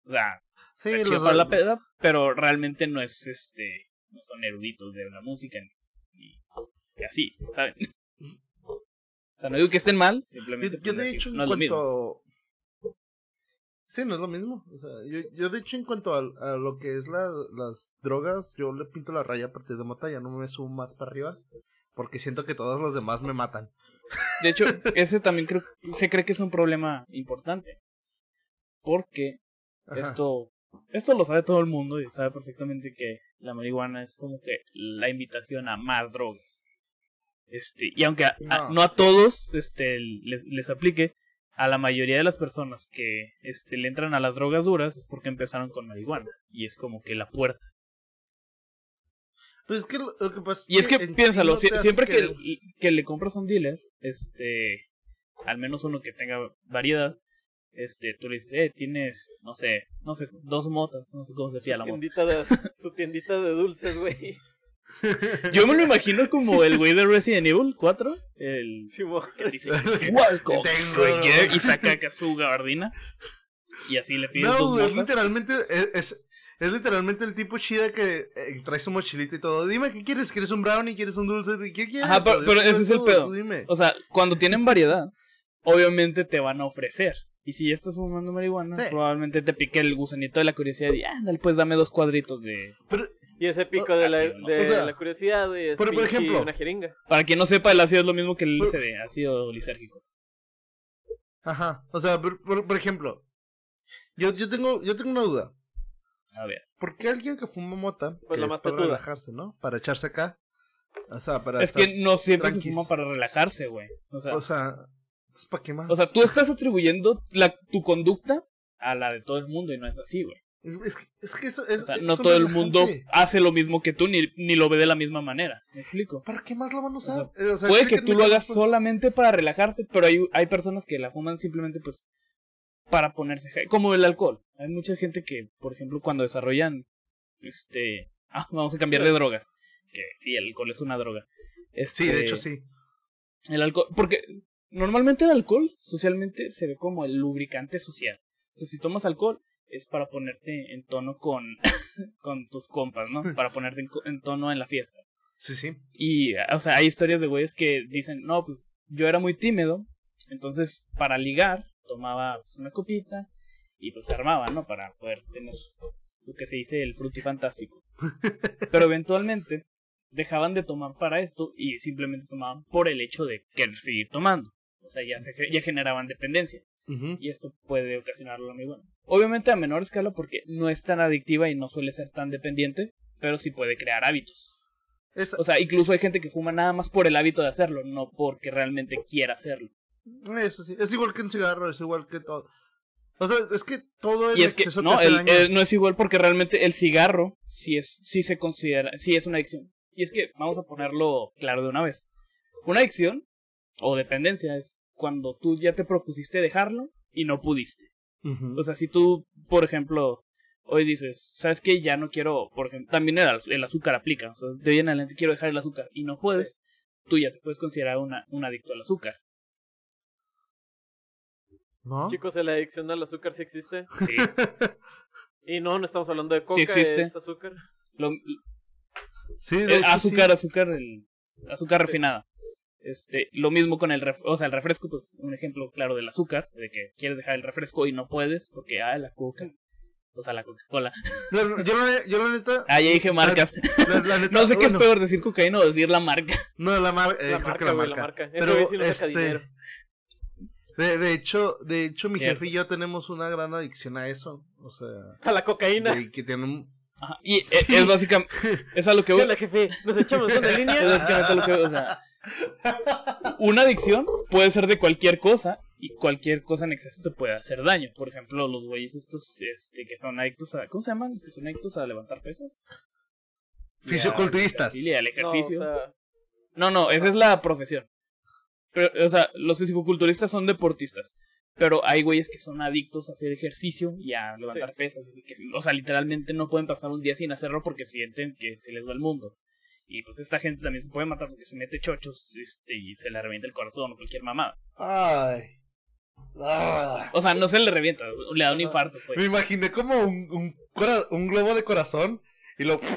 O sea, sí, los la peda, pero realmente no es este. No son eruditos de la música y, y así, ¿saben? O sea, no digo que estén mal, simplemente. Yo, de hecho, en cuanto. Sí, no es lo mismo. O sea, yo, yo de hecho, en cuanto a, a lo que es la, las drogas, yo le pinto la raya a partir de mota, ya no me subo más para arriba. Porque siento que todos los demás me matan. De hecho, ese también creo, se cree que es un problema importante. Porque esto, esto lo sabe todo el mundo y sabe perfectamente que la marihuana es como que la invitación a más drogas. Este, y aunque no. A, todos este, les, les, aplique, a la mayoría de las personas que este, le entran a las drogas duras es porque empezaron con marihuana. Y es como que la puerta. Pues es que lo, que pasa Y es que, piénsalo, siempre que, que, le compras a un dealer, este, al menos uno que tenga variedad, este, tú le dices, eh, tienes, no sé, no sé, dos motas, no sé cómo se fía la mota. su tiendita de dulces, güey. Yo me lo imagino como el güey de Resident Evil 4. El que dice y saca acá su gabardina. Y así le pide No, es literalmente. Es, es, literalmente el tipo chida que eh, trae su mochilita y todo. Dime qué quieres, ¿quieres un brownie? ¿Quieres un dulce? ¿Qué quieres? Ajá, pero, ese es el pedo. O sea, cuando tienen variedad, obviamente te van a ofrecer. Y si ya estás fumando marihuana, probablemente te pique el gusanito de la curiosidad y, ándale, pues dame dos cuadritos de... Y ese pico de, la, de la, curiosidad, y por ejemplo, una jeringa. Para quien no sepa, el ácido es lo mismo que el LCD, ácido lisérgico. Ajá, o sea, por, por, ejemplo, yo, yo, tengo, yo tengo una duda. A ver. ¿Por qué alguien que fuma mota, pues la para relajarse, ¿no? Para echarse acá. O sea, para es que no siempre se fuma para relajarse, güey. O sea, o sea ¿para qué más? O sea, tú estás atribuyendo la, tu conducta a la de todo el mundo y no es así, güey. Es, que eso es, o sea, no todo el mundo hace lo mismo que tú ni, ni lo ve de la misma manera. ¿Me explico? ¿Para qué más lo van a usar? puede que tú lo hagas pues solamente para relajarte, pero hay, hay personas que la fuman simplemente pues para ponerse como el alcohol. Hay mucha gente que, por ejemplo, cuando desarrollan este, ah, vamos a cambiar de drogas, que sí, el alcohol es una droga. sí, de este, hecho sí. El alcohol, porque normalmente el alcohol socialmente se ve como el lubricante social. O sea, si tomas alcohol es para ponerte en tono con, con tus compas, ¿no? Para ponerte en, tono en la fiesta. Sí, sí. Y, o sea, hay historias de güeyes que dicen, no, pues yo era muy tímido, entonces para ligar tomaba pues, una copita y pues se armaba, ¿no? Para poder tener lo que se dice el fantástico Pero eventualmente dejaban de tomar para esto y simplemente tomaban por el hecho de querer seguir tomando. O sea, ya, se, ya generaban dependencia. Y esto puede ocasionarlo muy bueno. Obviamente a menor escala porque no es tan adictiva y no suele ser tan dependiente, pero sí puede crear hábitos. O sea, incluso hay gente que fuma nada más por el hábito de hacerlo, no porque realmente quiera hacerlo. Eso sí, es igual que un cigarro, es igual que todo. O sea, es que todo el y es que, no, no es igual porque realmente el cigarro si es, si se considera, si es una adicción. Y es que vamos a ponerlo claro de una vez. Una adicción o dependencia es cuando tú ya te propusiste dejarlo y no pudiste. O sea, si tú, por ejemplo, hoy dices, ¿sabes qué? Ya no quiero, por ejemplo, también el, azúcar aplica. O sea, de hoy en adelante quiero dejar el azúcar y no puedes, tú ya te puedes considerar una, un adicto al azúcar. ¿No? Chicos, ¿la adicción al azúcar sí existe? Sí. y no, no estamos hablando de coca, sí existe. es azúcar. sí, el azúcar, azúcar, el azúcar refinada. Este, lo mismo con el o sea, el refresco, pues un ejemplo claro del azúcar, de que quieres dejar el refresco y no puedes porque ah, la coca. O sea, la Coca-Cola. yo, yo, la neta. Ah, ya dije marcas. no sé qué es peor, decir cocaína o decir la marca. No, la, mar eh, la marca, la marca. Pero, este, de, de, hecho, de hecho, mi jefe y yo tenemos una gran adicción a eso. O sea. A la cocaína. que tiene un. Ajá. Y e, es básicamente. Es a lo que voy. Hola, jefe. Nos echamos una línea. Es básicamente lo que O sea. Una adicción puede ser de cualquier cosa y cualquier cosa en exceso te puede hacer daño. Por ejemplo, los güeyes estos este, que son adictos a... ¿Cómo se llaman? Los que son adictos a levantar pesas. Fisioculturistas. Y al ejercicio. No, no, esa es la profesión. Pero, o sea, los fisicoculturistas son deportistas. Pero hay güeyes que son adictos a hacer ejercicio y a levantar pesas. Que, o sea, literalmente no pueden pasar un día sin hacerlo porque sienten que se les va el mundo. Y pues esta gente también se puede matar porque se mete chochos este, y se le revienta el corazón o cualquier mamada. Ay. Ah. O sea, no se le revienta, le da un infarto. Pues. Me imaginé como un, un, un globo de corazón y lo.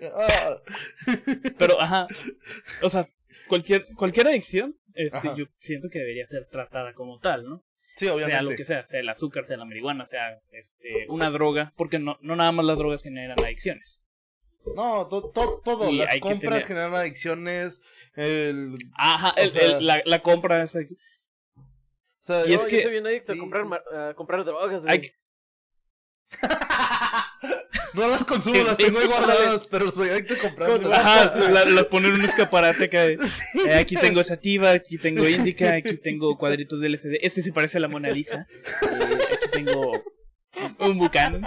Ah. Pero, ajá. O sea, cualquier, cualquier adicción, este, yo siento que debería ser tratada como tal, ¿no? Sí, obviamente. Sea lo que sea, sea el azúcar, sea la marihuana, sea este, una droga, porque no, no nada más las drogas generan adicciones. No, todo, las compras generan adicciones. El, Ajá, el, la, la, compra es adicción. O sea, y es que... yo soy bien adicto a comprar, a comprar drogas, güey. no las consumo, las tengo ahí guardadas, pero soy adicto a comprar Ajá, las pongo en un escaparate que eh, aquí tengo sativa, aquí tengo indica, aquí tengo cuadritos de LCD. Este se parece a la Mona Lisa. Eh, aquí tengo un Buchanan.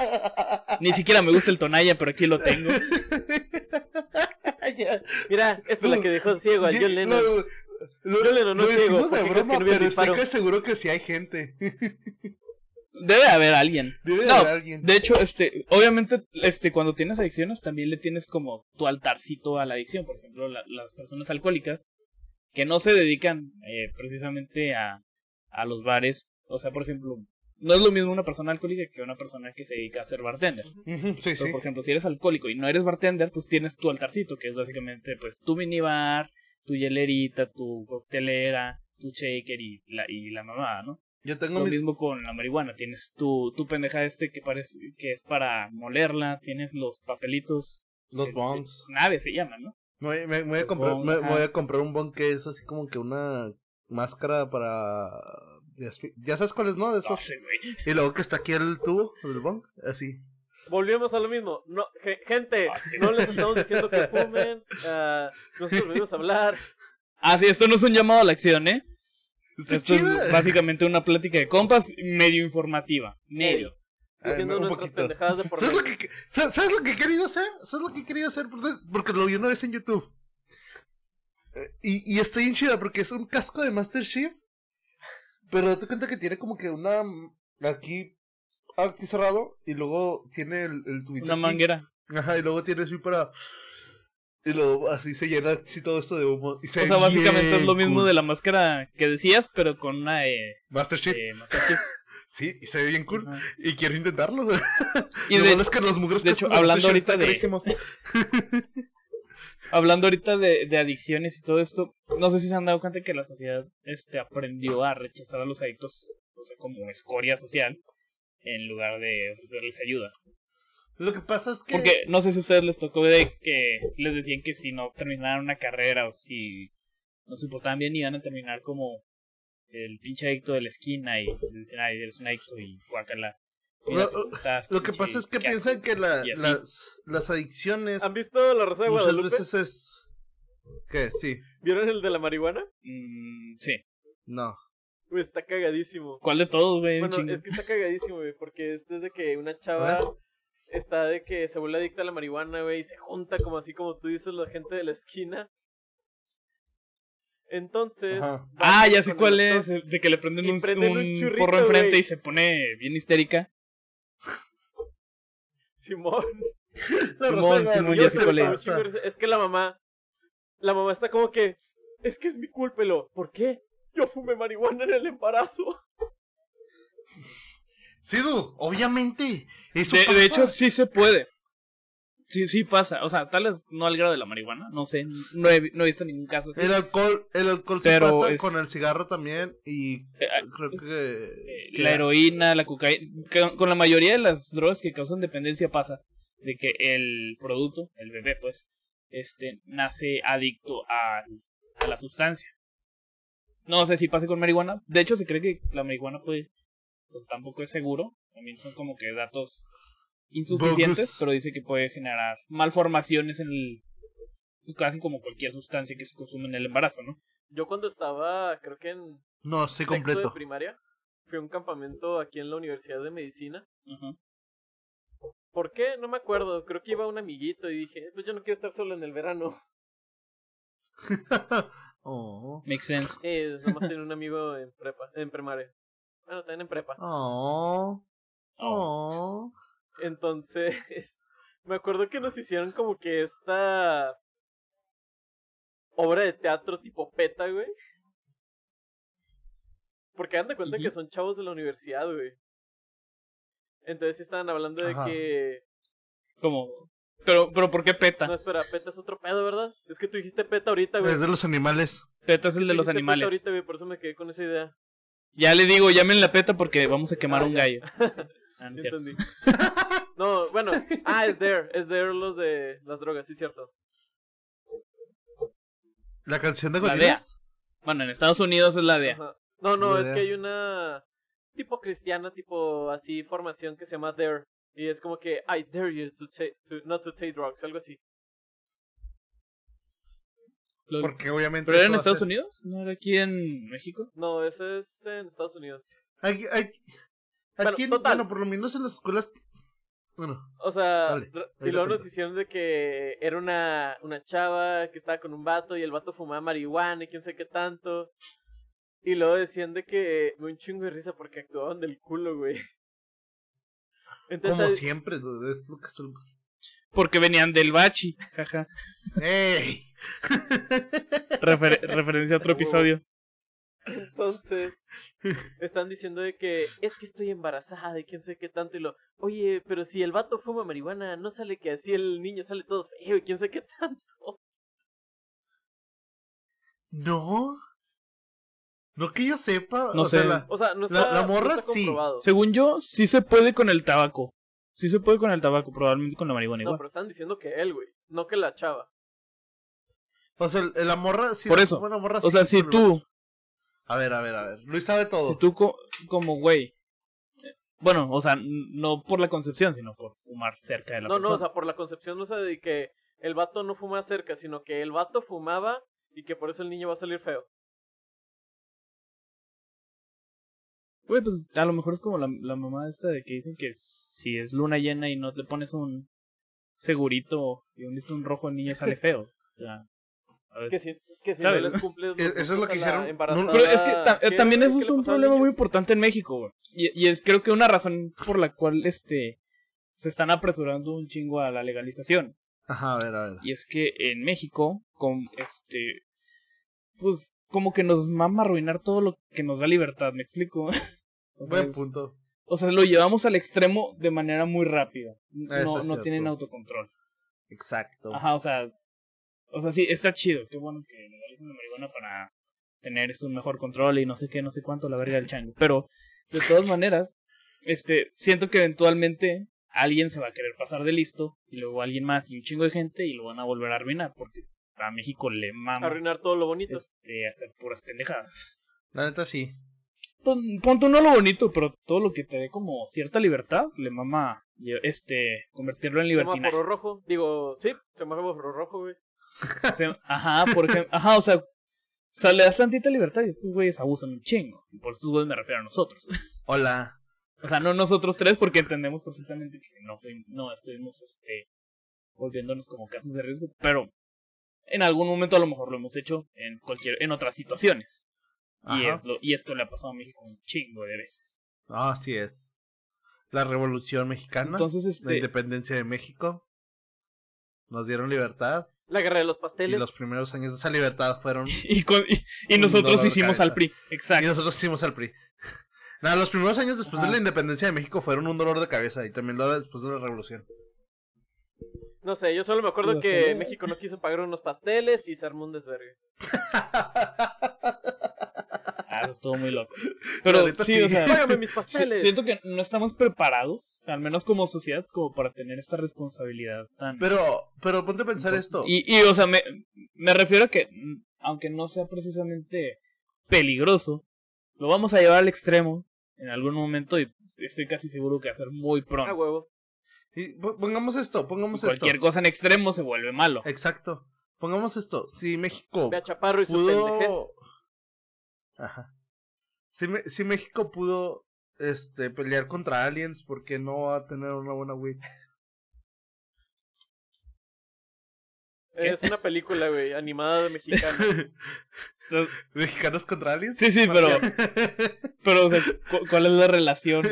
Ni siquiera me gusta el Tonaya, pero aquí lo tengo. Mira, esta es la que dejó ciego a John Lennon. Lo, John Lennon no ciego. De broma, que no pero estoy seguro que sí hay gente. Debe haber alguien. Debe haber alguien. De hecho, este, obviamente, este, cuando tienes adicciones, también le tienes como tu altarcito a la adicción. Por ejemplo, las personas alcohólicas que no se dedican eh, precisamente a, a los bares. O sea, por ejemplo, no es lo mismo una persona alcohólica que una persona que se dedica a ser bartender. Pero, por ejemplo, si eres alcohólico y no eres bartender, pues tienes tu altarcito, que es básicamente pues tu minibar, tu hielerita, tu coctelera, tu shaker y la, y la mamada, ¿no? Yo tengo lo mismo con la marihuana, tienes tu, tu pendeja este que parece que es para molerla, tienes los papelitos. Los bongs. Nave se llaman, ¿no? Me, me, voy a comprar, me, voy a comprar un bong que es así como que una máscara para ya sabes cuáles, ¿no? De esos. y luego que está aquí el tubo, el bong, así. Volvemos a lo mismo. No, gente, ah, no les estamos diciendo que fumen. Uh, nosotros venimos a hablar. Ah, sí, esto no es un llamado a la acción, ¿eh? esto es básicamente una plática de compas medio informativa. Medio. Haciendo nuestras pendejadas de por ¿Sabes lo, que, ¿Sabes lo que he querido hacer? ¿Sabes lo que he querido hacer? Porque lo vi una vez en YouTube. Eh, y, y está bien chida porque es un casco de Master Chief pero date cuenta que tiene como que una. Aquí. Aquí cerrado. Y luego tiene el, el tubito. Una manguera. Ajá, y luego tiene así para. Y luego así se llena así todo esto de humo. Y o sea, básicamente es lo mismo de la máscara que decías, pero con una. Eh, Master Chief. Eh, Master Chief. sí, y se ve bien cool. Y quiero intentarlo. y de, es que los mugres de hecho, hablando ahorita de. hablando ahorita de, de, adicciones y todo esto, no sé si se han dado cuenta que la sociedad este, aprendió a rechazar a los adictos o sea, como escoria social en lugar de ofrecerles ayuda. Lo que pasa es que... Porque no sé si a ustedes les tocó de que les decían que si no terminaran una carrera o si no se portaban bien iban a terminar como el pinche adicto de la esquina y les decían, ay, eres un adicto y guácala. Lo, que pasa es que piensan que la, las, las adicciones. ¿Han visto la Rosa de Guadalupe? Muchas veces es. ¿Qué? Sí. ¿Vieron el de la marihuana? Mm, sí. No. Uy, está cagadísimo. ¿Cuál de todos, güey? Bueno, es que está cagadísimo, güey, porque es desde que una chava está de que se vuelve adicta a la marihuana, güey, y se junta como así como tú dices la gente de la esquina. Entonces. Ah, ya sé cuál es. De que le prenden un, un, porro enfrente y se pone bien histérica. Simón. Simón, Simón, ya sé cuál es. Es que la mamá. La mamá está como que. Es que es mi culpa, lo. ¿Por qué? Yo fumé marihuana en el embarazo. Sí, obviamente. Eso de, de hecho, sí se puede. Sí, sí pasa. O sea, tal vez no al grado de la marihuana. No sé. No he, no he visto ningún caso así. El alcohol, el alcohol se pasa con el cigarro también. Y eh, ah, creo que. Eh, la heroína, la cocaína. Con la mayoría de las drogas que causan dependencia pasa. De que el producto, el bebé, pues. Este, nace adicto a, a la sustancia. No sé si pase con marihuana. De hecho, se cree que la marihuana puede. Pues tampoco es seguro. También son como que datos insuficientes, pero dice que puede generar malformaciones en el. Pues, casi como cualquier sustancia que se consume en el embarazo, ¿no? Yo cuando estaba, creo que en. No, estoy completo. de primaria, fui a un campamento aquí en la Universidad de Medicina. ¿Por qué? No me acuerdo. Creo que iba un amiguito y dije, pues yo no quiero estar solo en el verano. oh. Makes sense. Eh, nomás tenía un amigo en prepa, en primaria. Bueno, también en prepa. Oh. Oh. Entonces, me acuerdo que nos hicieron como que esta obra de teatro tipo peta, güey. Porque dan de cuenta que son chavos de la universidad, güey. Entonces estaban hablando de que. ¿Cómo? Pero, pero ¿por qué peta? No, espera, peta es otro pedo, ¿verdad? Es que tú dijiste peta ahorita, güey. Es de los animales. Peta es el de los animales. Peta ahorita, güey, por eso me quedé con esa idea. Ya le digo, llamen la peta porque vamos a quemar ah, un gallo. Ah, no, bueno, ah, es there, es there los de las drogas, sí, cierto. ¿La canción de Gorillaz? Bueno, en Estados Unidos es la DEA. No, no, es que hay una tipo cristiana, tipo así, formación que se llama Dare. Y es como que, I dare you to, take, to not to take drugs, algo así. Porque obviamente. ¿Pero era en Estados Unidos? ¿No era aquí en México? No, ese es en Estados Unidos. Hay, hay, Aquí, bueno, por lo menos en las escuelas. Bueno. O sea, y luego nos hicieron de que era una, una chava que estaba con un vato y el vato fumaba marihuana y quién sé qué tanto. Y luego decían de que me un chingo de risa porque actuaban del culo, güey. Como siempre, es lo que Porque venían del bachi, jaja. ¡Ey! referencia a otro episodio. Entonces, están diciendo de que es que estoy embarazada y quién sé qué tanto. Y lo, oye, pero si el vato fuma marihuana, no sale que así el niño sale todo feo y quién sé qué tanto. No. No que yo sepa. No o sé. Sea, la, o sea, no está, la, morra sí. Según yo, sí se puede con el tabaco. Sí se puede con el tabaco, probablemente con la marihuana igual. No, pero están diciendo que él, güey. No que la chava. O sea, la morra sí. Por eso. o sea, si tú a ver, a ver, a ver. Luis sabe todo. Si tú como güey. Bueno, o sea, no por la concepción, sino por fumar cerca de la no, persona. No, no, o sea, por la concepción no sé de que el vato no fuma cerca, sino que el vato fumaba y que por eso el niño va a salir feo. Güey, pues a lo mejor es como la, la mamá esta de que dicen que si es luna llena y no te pones un segurito y un un rojo el niño sale feo. O sea, que si, que si no les cumple e-, Eso es lo que hicieron. pero es que también eso es un problema muy importante en México, güey. Y, y, es creo que una razón por la cual este se están apresurando un chingo a la legalización. Ajá, a ver, a ver. Y es que en México, con este. Pues como que nos mama arruinar todo lo que nos da libertad, ¿me explico? o Buen punto. O sea, lo llevamos al extremo de manera muy rápida. No, no tienen autocontrol. Exacto. Ajá, o sea, o sea, sí, está chido. Qué bueno que legalicen la marihuana para tener un mejor control y no sé qué, no sé cuánto, la verga del chango. Pero, de todas maneras, este, siento que eventualmente alguien se va a querer pasar de listo y luego alguien más y un chingo de gente y lo van a volver a arruinar porque a México le mama. Arruinar todo lo bonito. Este, hacer puras pendejadas. La neta sí. Ponto no lo bonito, pero todo lo que te dé como cierta libertad, le mama este convertirlo en libertad. Semáforo rojo, digo, sí, semáforo rojo, güey ajá, por ejemplo, ajá, o sea, o sea, le das tantita libertad y estos güeyes abusan un chingo. Y por estos güeyes me refiero a nosotros. Hola. O sea, no nosotros tres, porque entendemos perfectamente que no, no estuvimos este, volviéndonos como casos de riesgo, pero en algún momento a lo mejor lo hemos hecho en cualquier en otras situaciones. Y, y, esto le ha pasado a México un chingo de veces. Ah, así es. La Revolución Mexicana. Entonces, este... La independencia de México. Nos dieron libertad. La guerra de los pasteles. Y los primeros años de esa libertad fueron. y, y, nosotros hicimos al PRI. Exacto. Y nosotros hicimos al PRI. Nada, los primeros años después de la independencia de México fueron un dolor de cabeza. Y también lo después de la revolución. No sé, yo solo me acuerdo que México no quiso pagar unos pasteles y se armó un desvergue. Ah, eso estuvo muy loco. Pero sí, o sea, mis pasteles. siento que no estamos preparados, al menos como sociedad, como para tener esta responsabilidad tan. Pero, pero ponte a pensar esto. Y, y, o sea, me, me refiero a que, aunque no sea precisamente peligroso, lo vamos a llevar al extremo en algún momento y estoy casi seguro que va a ser muy pronto. A huevo. Y pongamos esto, pongamos esto. Cualquier cosa en extremo se vuelve malo. Exacto. Pongamos esto. Si México. Ve a Chaparro y pudo... Ajá. Si, si México pudo este pelear contra aliens, ¿por qué no va a tener una buena Wii? Es una película, güey, animada de mexicana. ¿Mexicanos contra aliens? Sí, sí, pero. Pero, o sea, ¿cuál es la relación?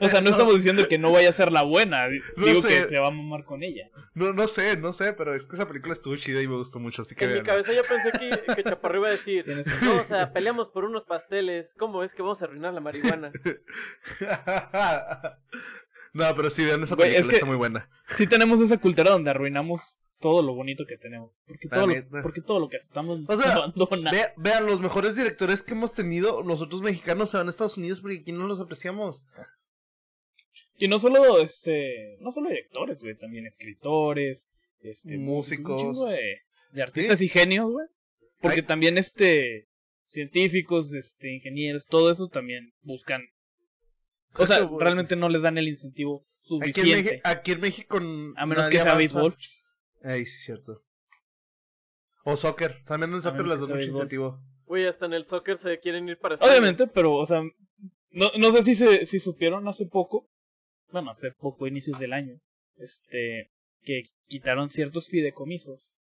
O sea, no, estamos diciendo que no vaya a ser la buena. Digo que se va a mamar con ella. No, no sé, no sé, pero es que esa película estuvo chida y me gustó mucho, así que. En mi cabeza yo pensé que, que Chaparro iba a decir: No, o sea, peleamos por unos pasteles. ¿Cómo es que vamos a arruinar la marihuana? no, pero sí, vean esa película, está muy buena. Sí, tenemos esa cultura donde arruinamos todo lo bonito que tenemos. Porque todo, lo, porque todo lo que estamos o sea, vean, los mejores directores que hemos tenido, nosotros mexicanos se van a Estados Unidos porque aquí no los apreciamos. Y no solo, este, no solo directores, güey, también escritores, este, músicos. Un de, de artistas y genios, güey. Porque también, este, científicos, este, ingenieros, todo eso también buscan. O sea, realmente no les dan el incentivo suficiente. Aquí en, México. A menos que sea béisbol. Ay, sí, cierto. O soccer. También en el soccer les da mucho incentivo. Uy, hasta en el soccer se quieren ir para Obviamente, pero, o sea, no, no sé si se si supieron hace poco, bueno, hace poco, inicios del año, este, que quitaron ciertos fideicomisos.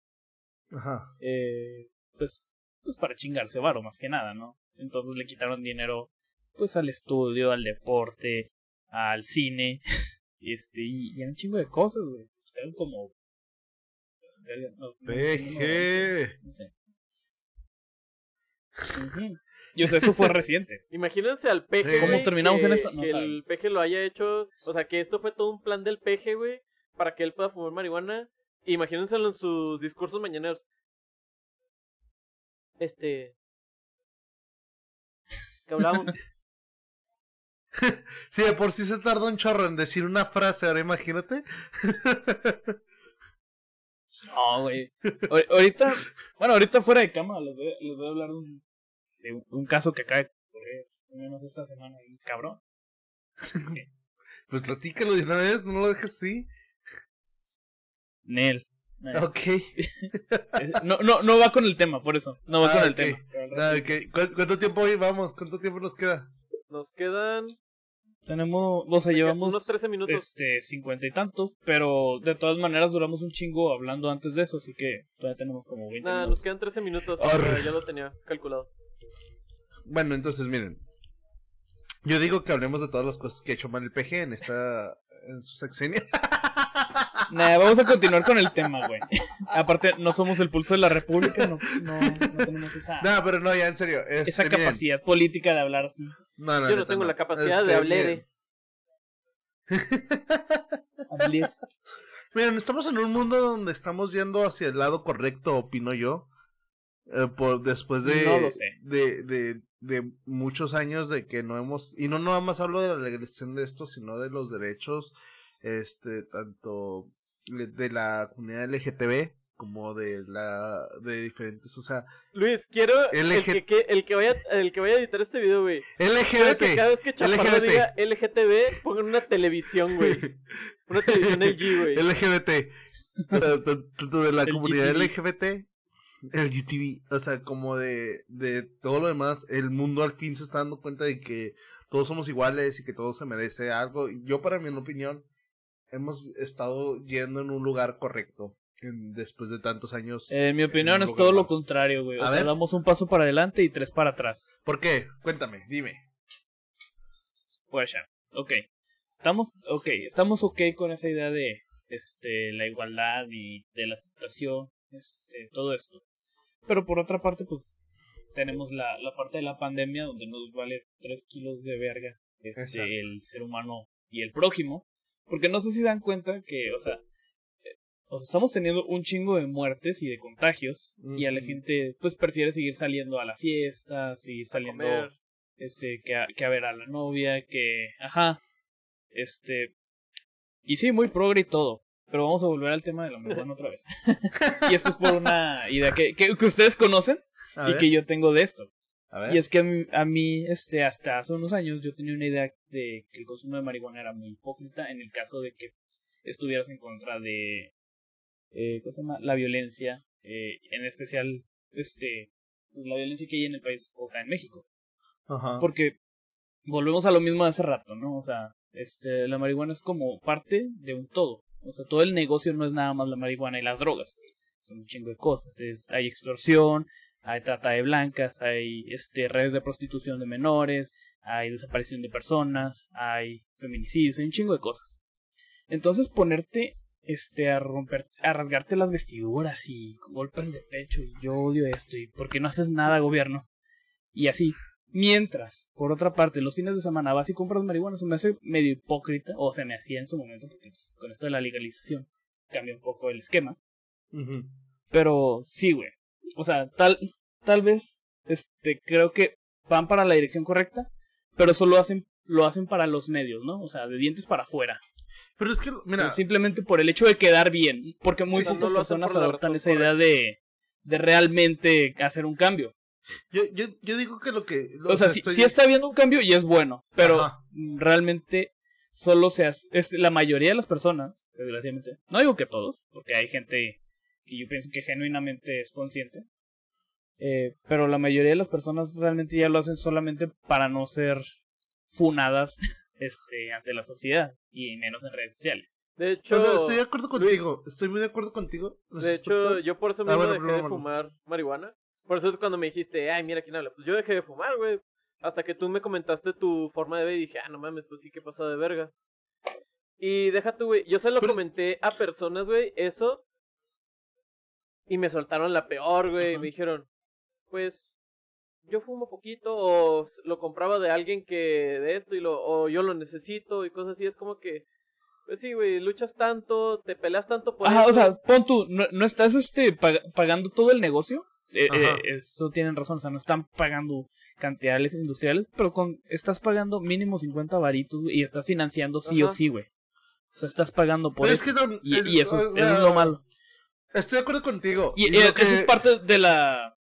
Ajá. Eh, pues, pues para chingarse varo, más que nada, ¿no? Entonces le quitaron dinero, pues al estudio, al deporte, al cine, este, y, y a un chingo de cosas, güey. Eran como PG. Y o sea, eso fue reciente. Imagínense al PG. ¿Cómo terminamos en esto? que el PG lo haya hecho. O sea, que esto fue todo un plan del PG, güey. Para que él pueda fumar marihuana. Imagínenselo en sus discursos mañaneros. Este. ¿Qué hablamos? sí, de por sí se tardó un chorro en decir una frase, ahora imagínate. No, güey. Ahorita, bueno, ahorita fuera de cama les voy, les voy a hablar de un, de un caso que acaba de ocurrir, menos esta semana, cabrón. pues platícalo de una vez, no lo dejes así. Nel. Ok. no, no, no va con el tema, por eso. No va con el tema. Ah, ¿Cuánto tiempo hoy vamos? ¿Cuánto tiempo nos queda? Nos quedan tenemos, o sea, llevamos unos 13 minutos. Este, 50 y tantos, pero de todas maneras duramos un chingo hablando antes de eso, así que todavía tenemos como 20 Nada, nos quedan 13 minutos, ya lo tenía calculado. Bueno, entonces miren. Yo digo que hablemos de todas las cosas que ha hecho mal el PG en esta en su sexenio. Nada, vamos a continuar con el tema, güey. Aparte, no somos el pulso de la República, no, no, no tenemos esa. No, pero no, ya en serio. Este, esa capacidad política de hablar así. No, no, Yo no tengo la capacidad de hablar. Miren, estamos en un mundo donde estamos yendo hacia el lado correcto, opino yo. Eh, por, después de, de, de, de, muchos años de que no hemos, y no nada más hablo de la legalización de esto, sino de los derechos, este, tanto de la comunidad LGTB como de la de diferentes, o sea, Luis, quiero el, que, el que vaya el que vaya a editar este video, güey. LGBT. Que cada vez que Chaparro diga LGTB, pongan una televisión, güey. Una televisión LG, güey. LGBT. Tanto de la comunidad LGBT el GTV, o sea, como de, de todo lo demás, el mundo al fin se está dando cuenta de que todos somos iguales y que todo se merece algo. Yo, para mi opinión, hemos estado yendo en un lugar correcto después de tantos años. En mi opinión es todo lo contrario, güey. O sea, damos un paso para adelante y tres para atrás. ¿Por qué? Cuéntame, dime. Pues ya, ok. Estamos, ok, estamos ok con esa idea de este, la igualdad y de la aceptación, este, todo esto. Pero por otra parte, pues tenemos la, la parte de la pandemia donde nos vale tres kilos de verga este, el ser humano y el prójimo. Porque no sé si se dan cuenta que, o sea, eh, o sea, estamos teniendo un chingo de muertes y de contagios y a la gente pues prefiere seguir saliendo a la fiesta, seguir saliendo este que a, que a ver a la novia, que ajá. Este y sí, muy progre y todo, pero vamos a volver al tema de la marihuana otra vez. y esto es por una idea que, que, ustedes conocen y que yo tengo de esto. Y es que a mí, este, hasta hace unos años, yo tenía una idea de que el consumo de marihuana era muy hipócrita en el caso de que estuvieras en contra de, eh, ¿cómo se llama? La violencia, eh, en especial, este, la violencia que hay en el país o acá en México. Ajá. Porque volvemos a lo mismo de hace rato, ¿no? O sea, este, la marihuana es como parte de un todo. O sea, todo el negocio no es nada más la marihuana y las drogas. Son un chingo de cosas. Es, hay extorsión, hay trata de blancas, hay este, redes de prostitución de menores, hay desaparición de personas, hay feminicidios, hay un chingo de cosas. Entonces ponerte este a romper, a rasgarte las vestiduras y golpes de pecho y yo odio esto y porque no haces nada gobierno y así. Mientras, por otra parte, los fines de semana vas y compras marihuana, se me hace medio hipócrita, o se me hacía en su momento, porque pues, con esto de la legalización cambia un poco el esquema. Pero sí, güey. O sea, tal, tal vez, este, creo que van para la dirección correcta, pero solo hacen, lo hacen para los medios, ¿no? O sea, de dientes para afuera. Pero es que, mira. simplemente por el hecho de quedar bien. Porque muy pocas personas adoptan esa idea de, de realmente hacer un cambio. Yo, yo, yo digo que lo que. o sea, si está habiendo un cambio y es bueno, pero realmente solo se hace. Es, la mayoría de las personas, desgraciadamente. No digo que todos, porque hay gente que yo pienso que genuinamente es consciente. Eh, pero la mayoría de las personas realmente ya lo hacen solamente para no ser funadas este, ante la sociedad y menos en redes sociales. De hecho, estoy de acuerdo contigo, estoy muy de acuerdo contigo. De hecho, yo por eso ah, mismo dejé de fumar marihuana. Por eso cuando me dijiste, ay, mira quién habla, pues yo dejé de fumar, güey. Hasta que tú me comentaste tu forma de ver y dije, ah, no mames, pues sí que pasa de verga. Y deja tú, güey, yo se lo comenté a personas, güey, eso. Y me soltaron la peor, güey. Me dijeron, pues, yo fumo poquito o lo compraba de alguien que de esto y lo, o yo lo necesito y cosas así. Es como que, pues sí, güey, luchas tanto, te peleas tanto por Ajá, o sea, pon tú, ¿no, no estás este, pagando todo el negocio? Eh, eh, eso tienen razón, o sea, no están pagando cantidades industriales, pero con estás pagando mínimo 50 varitos y estás financiando sí o sí, güey. O sea, estás pagando por eso. y, eso, es lo malo. Estoy de acuerdo contigo. Y, eso es parte de la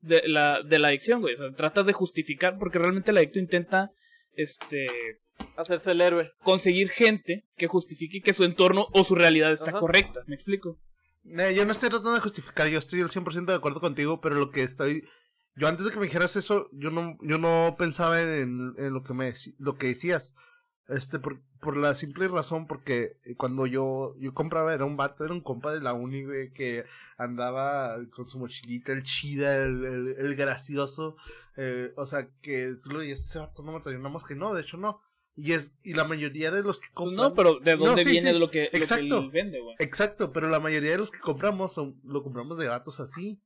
de la de la adicción, güey. O sea, tratas de justificar porque realmente el adicto intenta este hacerse el héroe, conseguir gente que justifique que su entorno o su realidad está correcta, ¿me explico? yo no estoy tratando de justificar, yo estoy al 100% de acuerdo contigo, pero lo que estoy... Yo antes de que me dijeras eso, yo no, yo no pensaba en, en lo, que me, lo que decías. Este, por, por la simple razón, porque cuando yo, yo compraba, era un vato, era un compa de la uni, güey, que andaba con su mochilita, el chida, el, el, gracioso. Eh, o sea, que tú lo dices, ese vato no me traía una mosca. No, de hecho no. Y, es, y la mayoría de los que compran. No, pero ¿de dónde viene Lo, que, exacto, vende, güey? Exacto, pero la mayoría de los que compramos son, lo compramos de gatos así.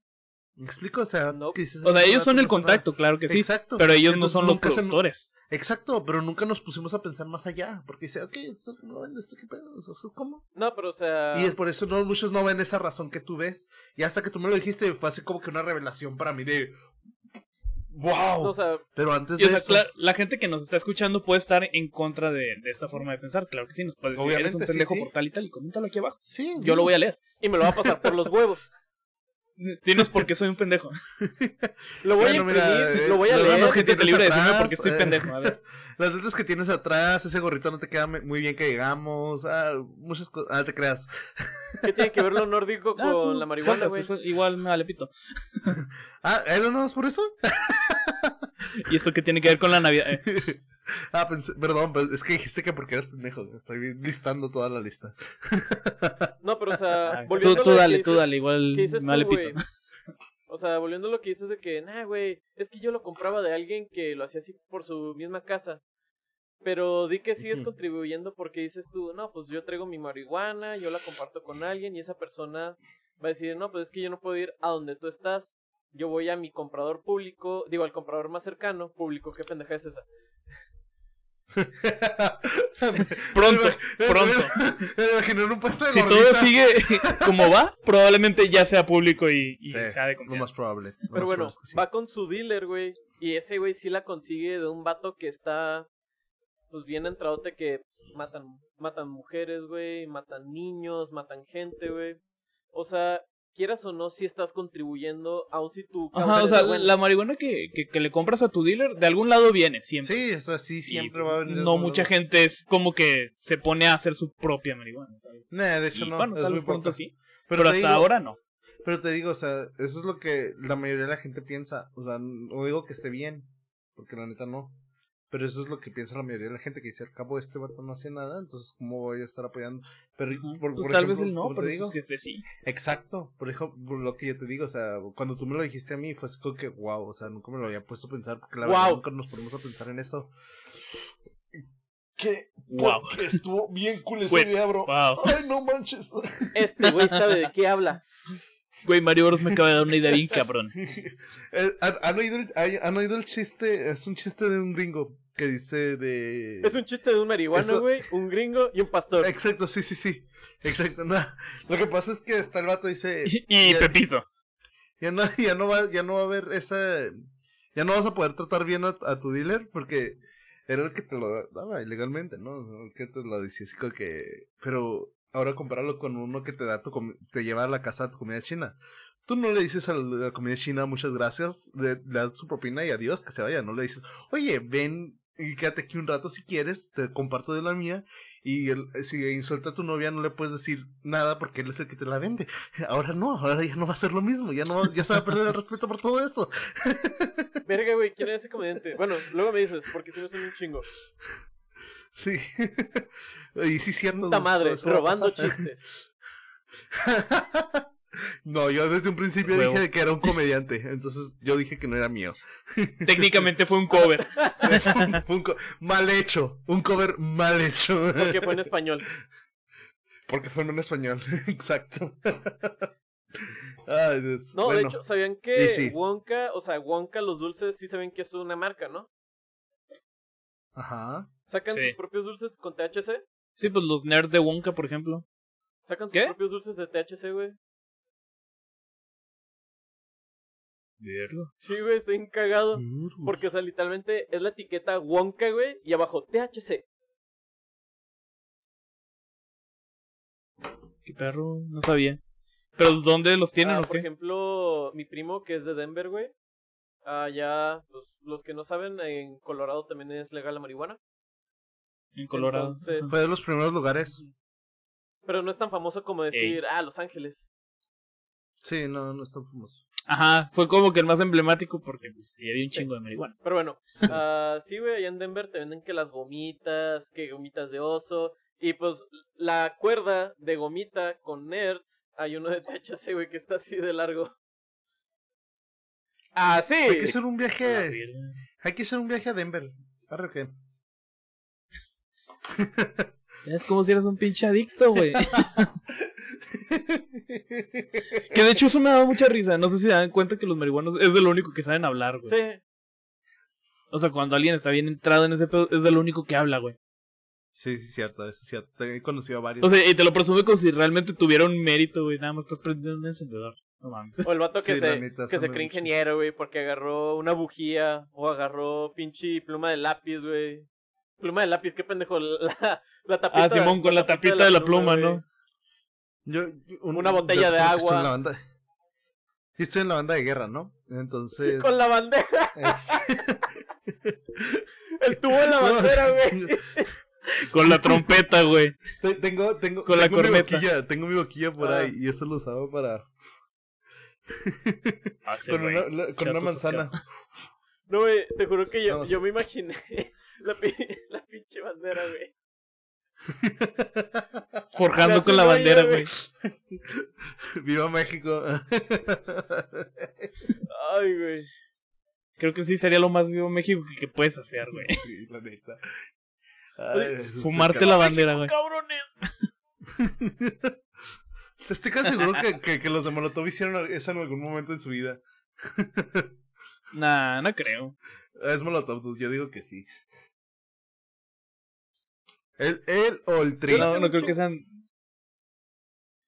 ¿Me explico? O sea, o sea ellos son el contacto, claro que sí. Exacto. Pero ellos no son los productores. Exacto, pero nunca nos pusimos a pensar más allá. Porque dice, ok, esto no vende, esto qué pedo, eso es como. No, pero o sea. Y es por eso no, muchos no ven esa razón que tú ves. Y hasta que tú me lo dijiste, fue así como que una revelación para mí de, ¡Wow! O sea, pero antes de eso... la, gente que nos está escuchando puede estar en contra de, de, esta forma de pensar. Claro que sí, nos puede decir, eres un pendejo por tal y tal, y coméntalo aquí abajo. Sí. Yo lo voy a leer. Y me lo va a pasar por los huevos. Dinos por qué soy un pendejo. lo voy a imprimir, eh, lo voy a leer. que te libre decirme por qué estoy eh, pendejo. A ver. Las letras que tienes atrás, ese gorrito no te queda muy bien que digamos. Ah, muchas cosas. Ah, te creas. ¿Qué tiene que ver lo nórdico ah, con la marihuana, güey? Igual me vale pito. ah, ¿eh, no es por eso? ¿Y esto qué tiene que ver con la Navidad? Ah, pensé, perdón, es que dijiste que porque eres pendejo. Estoy listando toda la lista. No, pero o sea, ah, tú, tú dale, tú dale, igual me pito. O sea, volviendo a lo que dices de que, nah, güey, es que yo lo compraba de alguien que lo hacía así por su misma casa. Pero di que sigues contribuyendo porque dices tú, no, pues yo traigo mi marihuana, yo la comparto con alguien y esa persona va a decir, no, pues es que yo no puedo ir a donde tú estás. Yo voy a mi comprador público, digo, al comprador más cercano, público, ¿qué pendeja es esa? pronto, pronto. si todo sigue como va, probablemente ya sea público y, sea de confianza. Lo más probable. Pero bueno, va con su dealer, güey. Y ese güey sí la consigue de un vato que está, pues bien entradote que matan, matan mujeres, güey, matan niños, matan gente, güey. O sea, quieras o no, si estás contribuyendo, aun si tu... Ajá, o sea, la marihuana que, que, le compras a tu dealer, de algún lado viene, siempre. Sí, o sea, sí, siempre va a venir. No mucha gente es como que se pone a hacer su propia marihuana, ¿sabes? de hecho no. Bueno, tal vez pronto sí, pero, hasta ahora no. Pero te digo, o sea, eso es lo que la mayoría de la gente piensa. O sea, no digo que esté bien, porque la neta no. Pero eso es lo que piensa la mayoría de la gente, que dice, al cabo este vato no hace nada, entonces ¿cómo voy a estar apoyando? Pero, por, pues tal vez él no, pero digo, jefe sí. Exacto, por ejemplo, lo que yo te digo, o sea, cuando tú me lo dijiste a mí, fue así como que, wow, o sea, nunca me lo había puesto a pensar, porque la verdad nunca nos ponemos a pensar en eso. Que wow. estuvo bien cool ese día, bro. Ay, no manches. Este güey sabe de qué habla. Güey, Mario Bros me acaba de dar una idea bien cabrón. Eh, ¿Han, oído el, ¿Han oído el chiste? Es un chiste de un gringo que dice de... Es un chiste de un marihuana, güey, un gringo y un pastor. Exacto, sí, sí, sí. Exacto, no. Lo que pasa es que está el vato dice... Y, Pepito. Ya no, ya, no va, ya no va a haber esa... Ya no vas a poder tratar bien a, tu dealer porque era el que te lo daba ilegalmente, ¿no? Que te lo decía así como que... Pero ahora compararlo con uno que te da tu te lleva a la casa tu comida china. Tú no le dices a la comida china muchas gracias, le, le das su propina y adiós, que se vaya. No le dices, oye, ven, y quédate aquí un rato si quieres, te comparto de la mía. Y si insulta a tu novia no le puedes decir nada porque él es el que te la vende. Ahora no, ahora ya no va a ser lo mismo, ya no ya se va a perder el respeto por todo eso. Verga, güey, ¿quién es ese comediante? Bueno, luego me dices, porque si no son un chingo. Sí. y sí, cierto. Puta madre, robando chistes. No, yo desde un principio dije que era un comediante, entonces yo dije que no era mío. Técnicamente fue un cover. mal hecho, un cover mal hecho. Porque fue en español. Porque fue en español, exacto. no, de hecho, ¿sabían que Wonka, o sea, Wonka, los dulces, sí saben que es una marca, ¿no? Ajá. ¿Sacan sus propios dulces con THC? Sí, pues los nerds de Wonka, por ejemplo. ¿Sacan sus propios dulces de THC, güey? Sí, güey, estoy encagado. Porque, o sea, literalmente es la etiqueta Wonka, güey, y abajo THC. Qué perro, no sabía. ¿Pero dónde los tienen ah, o Por ejemplo, mi primo que es de Denver, güey. Allá, pues, los que no saben, en Colorado también es legal la marihuana. En Colorado. Fue de los primeros lugares. Pero no es tan famoso como decir, ah, Los Ángeles. Sí, no, no es tan famoso. Ajá, fue como que el más emblemático porque pues, había un chingo de marihuana. Pero bueno, uh, sí, güey, allá en Denver te venden que las gomitas, que gomitas de oso. Y pues la cuerda de gomita con nerds, hay uno de THC, güey, que está así de largo. Ah, sí. Hay que hacer un viaje. Hay que hacer un viaje a Denver. ¿Ahora qué? Es como si eras un pinche adicto, güey. que de hecho eso me da mucha risa. No sé si se dan cuenta que los marihuanos es de lo único que saben hablar, güey. Sí. O sea, cuando alguien está bien entrado en ese pedo, es de lo único que habla, güey. Sí, sí, cierto, es cierto. He conocido a varios. O sea, y te lo presume como si realmente tuviera un mérito, güey. Nada más estás prendiendo un encendedor. No mames. O el vato que se, que se cree ingeniero, güey, porque agarró una bujía o agarró pinche pluma de lápiz, güey. Pluma de lápiz, qué pendejo. La, la tapita. Ah, Simón, con la, tapita de la, pluma, ¿no? Yo, una botella de agua. En la banda, estoy en la banda de guerra, ¿no? Entonces. Con la bandera. Este... El tubo en la bandera, güey. Con la trompeta, güey. Tengo, tengo, con tengo la mi boquilla, tengo mi boquilla por ah. ahí y eso lo usaba para. Ah, con una, con una manzana. No, güey, te juro que yo, yo me imaginé La, la pinche bandera, güey. Forjando con la bandera, güey. Viva México. Ay, güey. Creo que sí sería lo más vivo México que, puedes hacer, güey. Sí, la neta. Fumarte la bandera, güey. cabrones! Estoy casi seguro que, que, los de Molotov hicieron eso en algún momento en su vida. nah, no creo. Es Molotov, yo digo que sí. ¿El, él o el Tri? No, no creo que sean.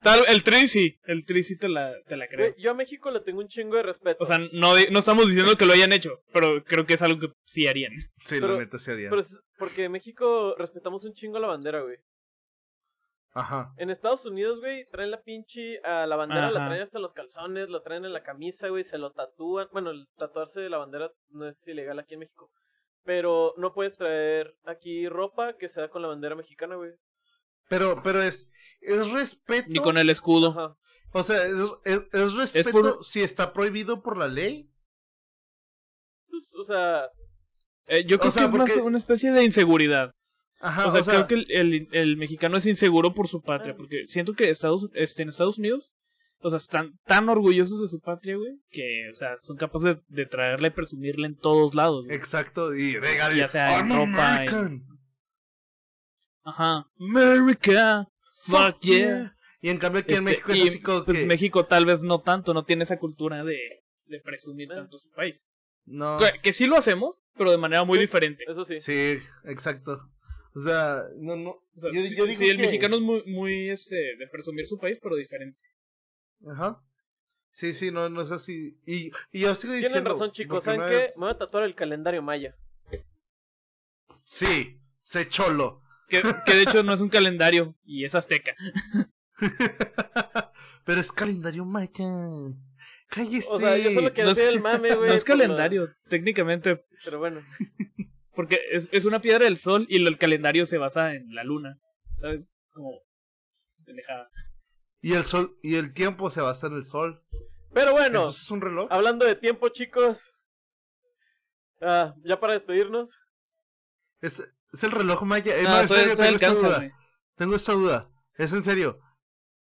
Tal, el Tri sí, el Tri sí te la, te la creo. Yo a México le tengo un chingo de respeto. O sea, no, no estamos diciendo que lo hayan hecho, pero creo que es algo que sí harían. Sí, la neta sí harían. Pero porque en México respetamos un chingo la bandera, güey. Ajá. En Estados Unidos, güey, traen la pinche. A la bandera la traen hasta los calzones, lo traen en la camisa, güey, se lo tatúan. Bueno, el tatuarse de la bandera no es ilegal aquí en México. Pero no puedes traer aquí ropa que sea con la bandera mexicana, güey. Pero, pero es, es respeto. Ni con el escudo. O sea, es, es, respeto si está prohibido por la ley. Pues, o sea. Eh, yo creo que es más una especie de inseguridad. Ajá, o sea, creo que el, el, el, mexicano es inseguro por su patria, ah. porque siento que Estados, este, en Estados Unidos o sea, están tan orgullosos de su patria, güey, que, o sea, son capaces de, traerla y presumirla en todos lados. Exacto, y regalar. Ya sea en ropa. Ajá. America. Fuck yeah. Y en cambio aquí en este, México es así como pues México tal vez no tanto, no tiene esa cultura de, de presumir ah. tanto su país. No. Que, sí lo hacemos, pero de manera muy diferente. Eso sí. Sí, exacto. O sea, no, no. yo, sí, digo sí, el mexicano es muy, muy, este, de presumir su país, pero diferente. Ajá. Sí, sí, no, no es así. Y, y yo sigo diciendo. Tienen razón, chicos. ¿Saben qué? Me voy a tatuar el calendario maya. Sí, se cholo. Que, que de hecho no es un calendario y es azteca. Pero es calendario maya. Cállese. O sea, yo solo quiero no el mame, güey. No es calendario, técnicamente. Pero bueno. Porque es, es una piedra del sol y el calendario se basa en la luna. ¿Sabes? Como. Pendejada. Y el sol, y el tiempo se basa en el sol. Pero bueno, es un reloj. Hablando de tiempo, chicos. Ah, ya para despedirnos. Es, es el reloj maya. Eh, no, en serio, tengo esta duda. Tengo esta duda. Es en serio.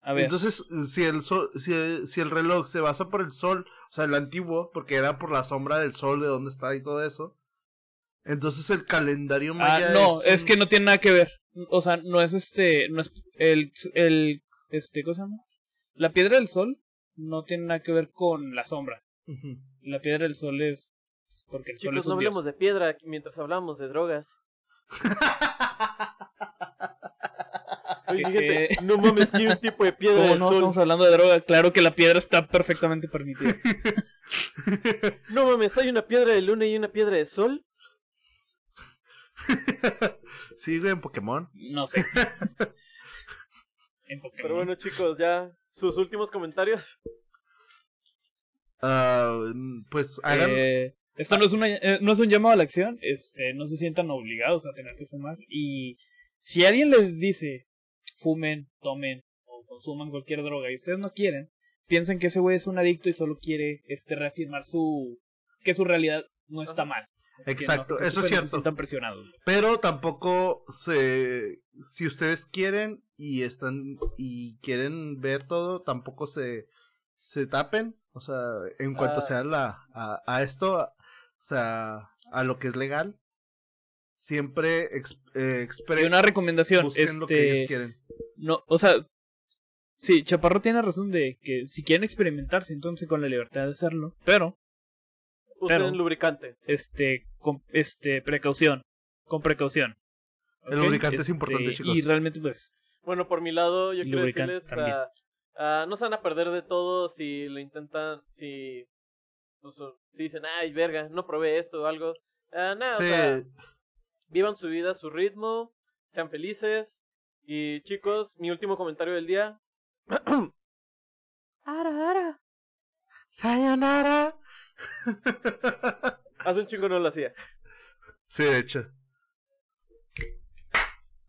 A ver. Entonces, si el sol, si, si el reloj se basa por el sol, o sea, el antiguo, porque era por la sombra del sol de dónde está y todo eso. Entonces el calendario ah, maya. Ah, no, es, es que no tiene nada que ver. O sea, no es este, no es el, el este, ¿cómo se llama? La piedra del sol no tiene nada que ver con la sombra. La piedra del sol es porque el sol es un no hablemos de piedra mientras hablamos de drogas. Oye, no mames, que un tipo de piedra ¿Cómo no estamos hablando de droga? Claro que la piedra está perfectamente permitida. no mames, hay una piedra de luna y una piedra de sol. ¿Sí, en Pokémon? No sé. Pero bueno, chicos, ya sus últimos comentarios. Ah, pues hagan. Eh, esto no es, una, eh, no es un llamado a la acción, este, no se sientan obligados a tener que fumar. Y si alguien les dice fumen, tomen o consuman cualquier droga y ustedes no quieren, piensen que ese güey es un adicto y solo quiere este, reafirmar su que su realidad no está mal. Exacto, eso es cierto. Presionados. Pero tampoco se si ustedes quieren y están y quieren ver todo, tampoco se se tapen, o sea, en cuanto ah. sea la a, a, esto, o sea, a lo que es legal, siempre eh, y una recomendación, este, No, o sea, sí, Chaparro tiene razón de que si quieren experimentar, entonces con la libertad de hacerlo, pero Usen lubricante. Este, con este, precaución. Con precaución. El lubricante es importante, este, chicos. Y realmente, pues. Bueno, por mi lado, yo quiero decirles, uh, no se van a perder de todo si lo intentan, si, pues, si dicen, ay, verga, no probé esto o algo. Uh, nada, o sea, vivan su vida a su ritmo, sean felices. Y chicos, mi último comentario del día. ara, ara. Sayonara. Hace un chingo no lo hacía. Sí, de hecho.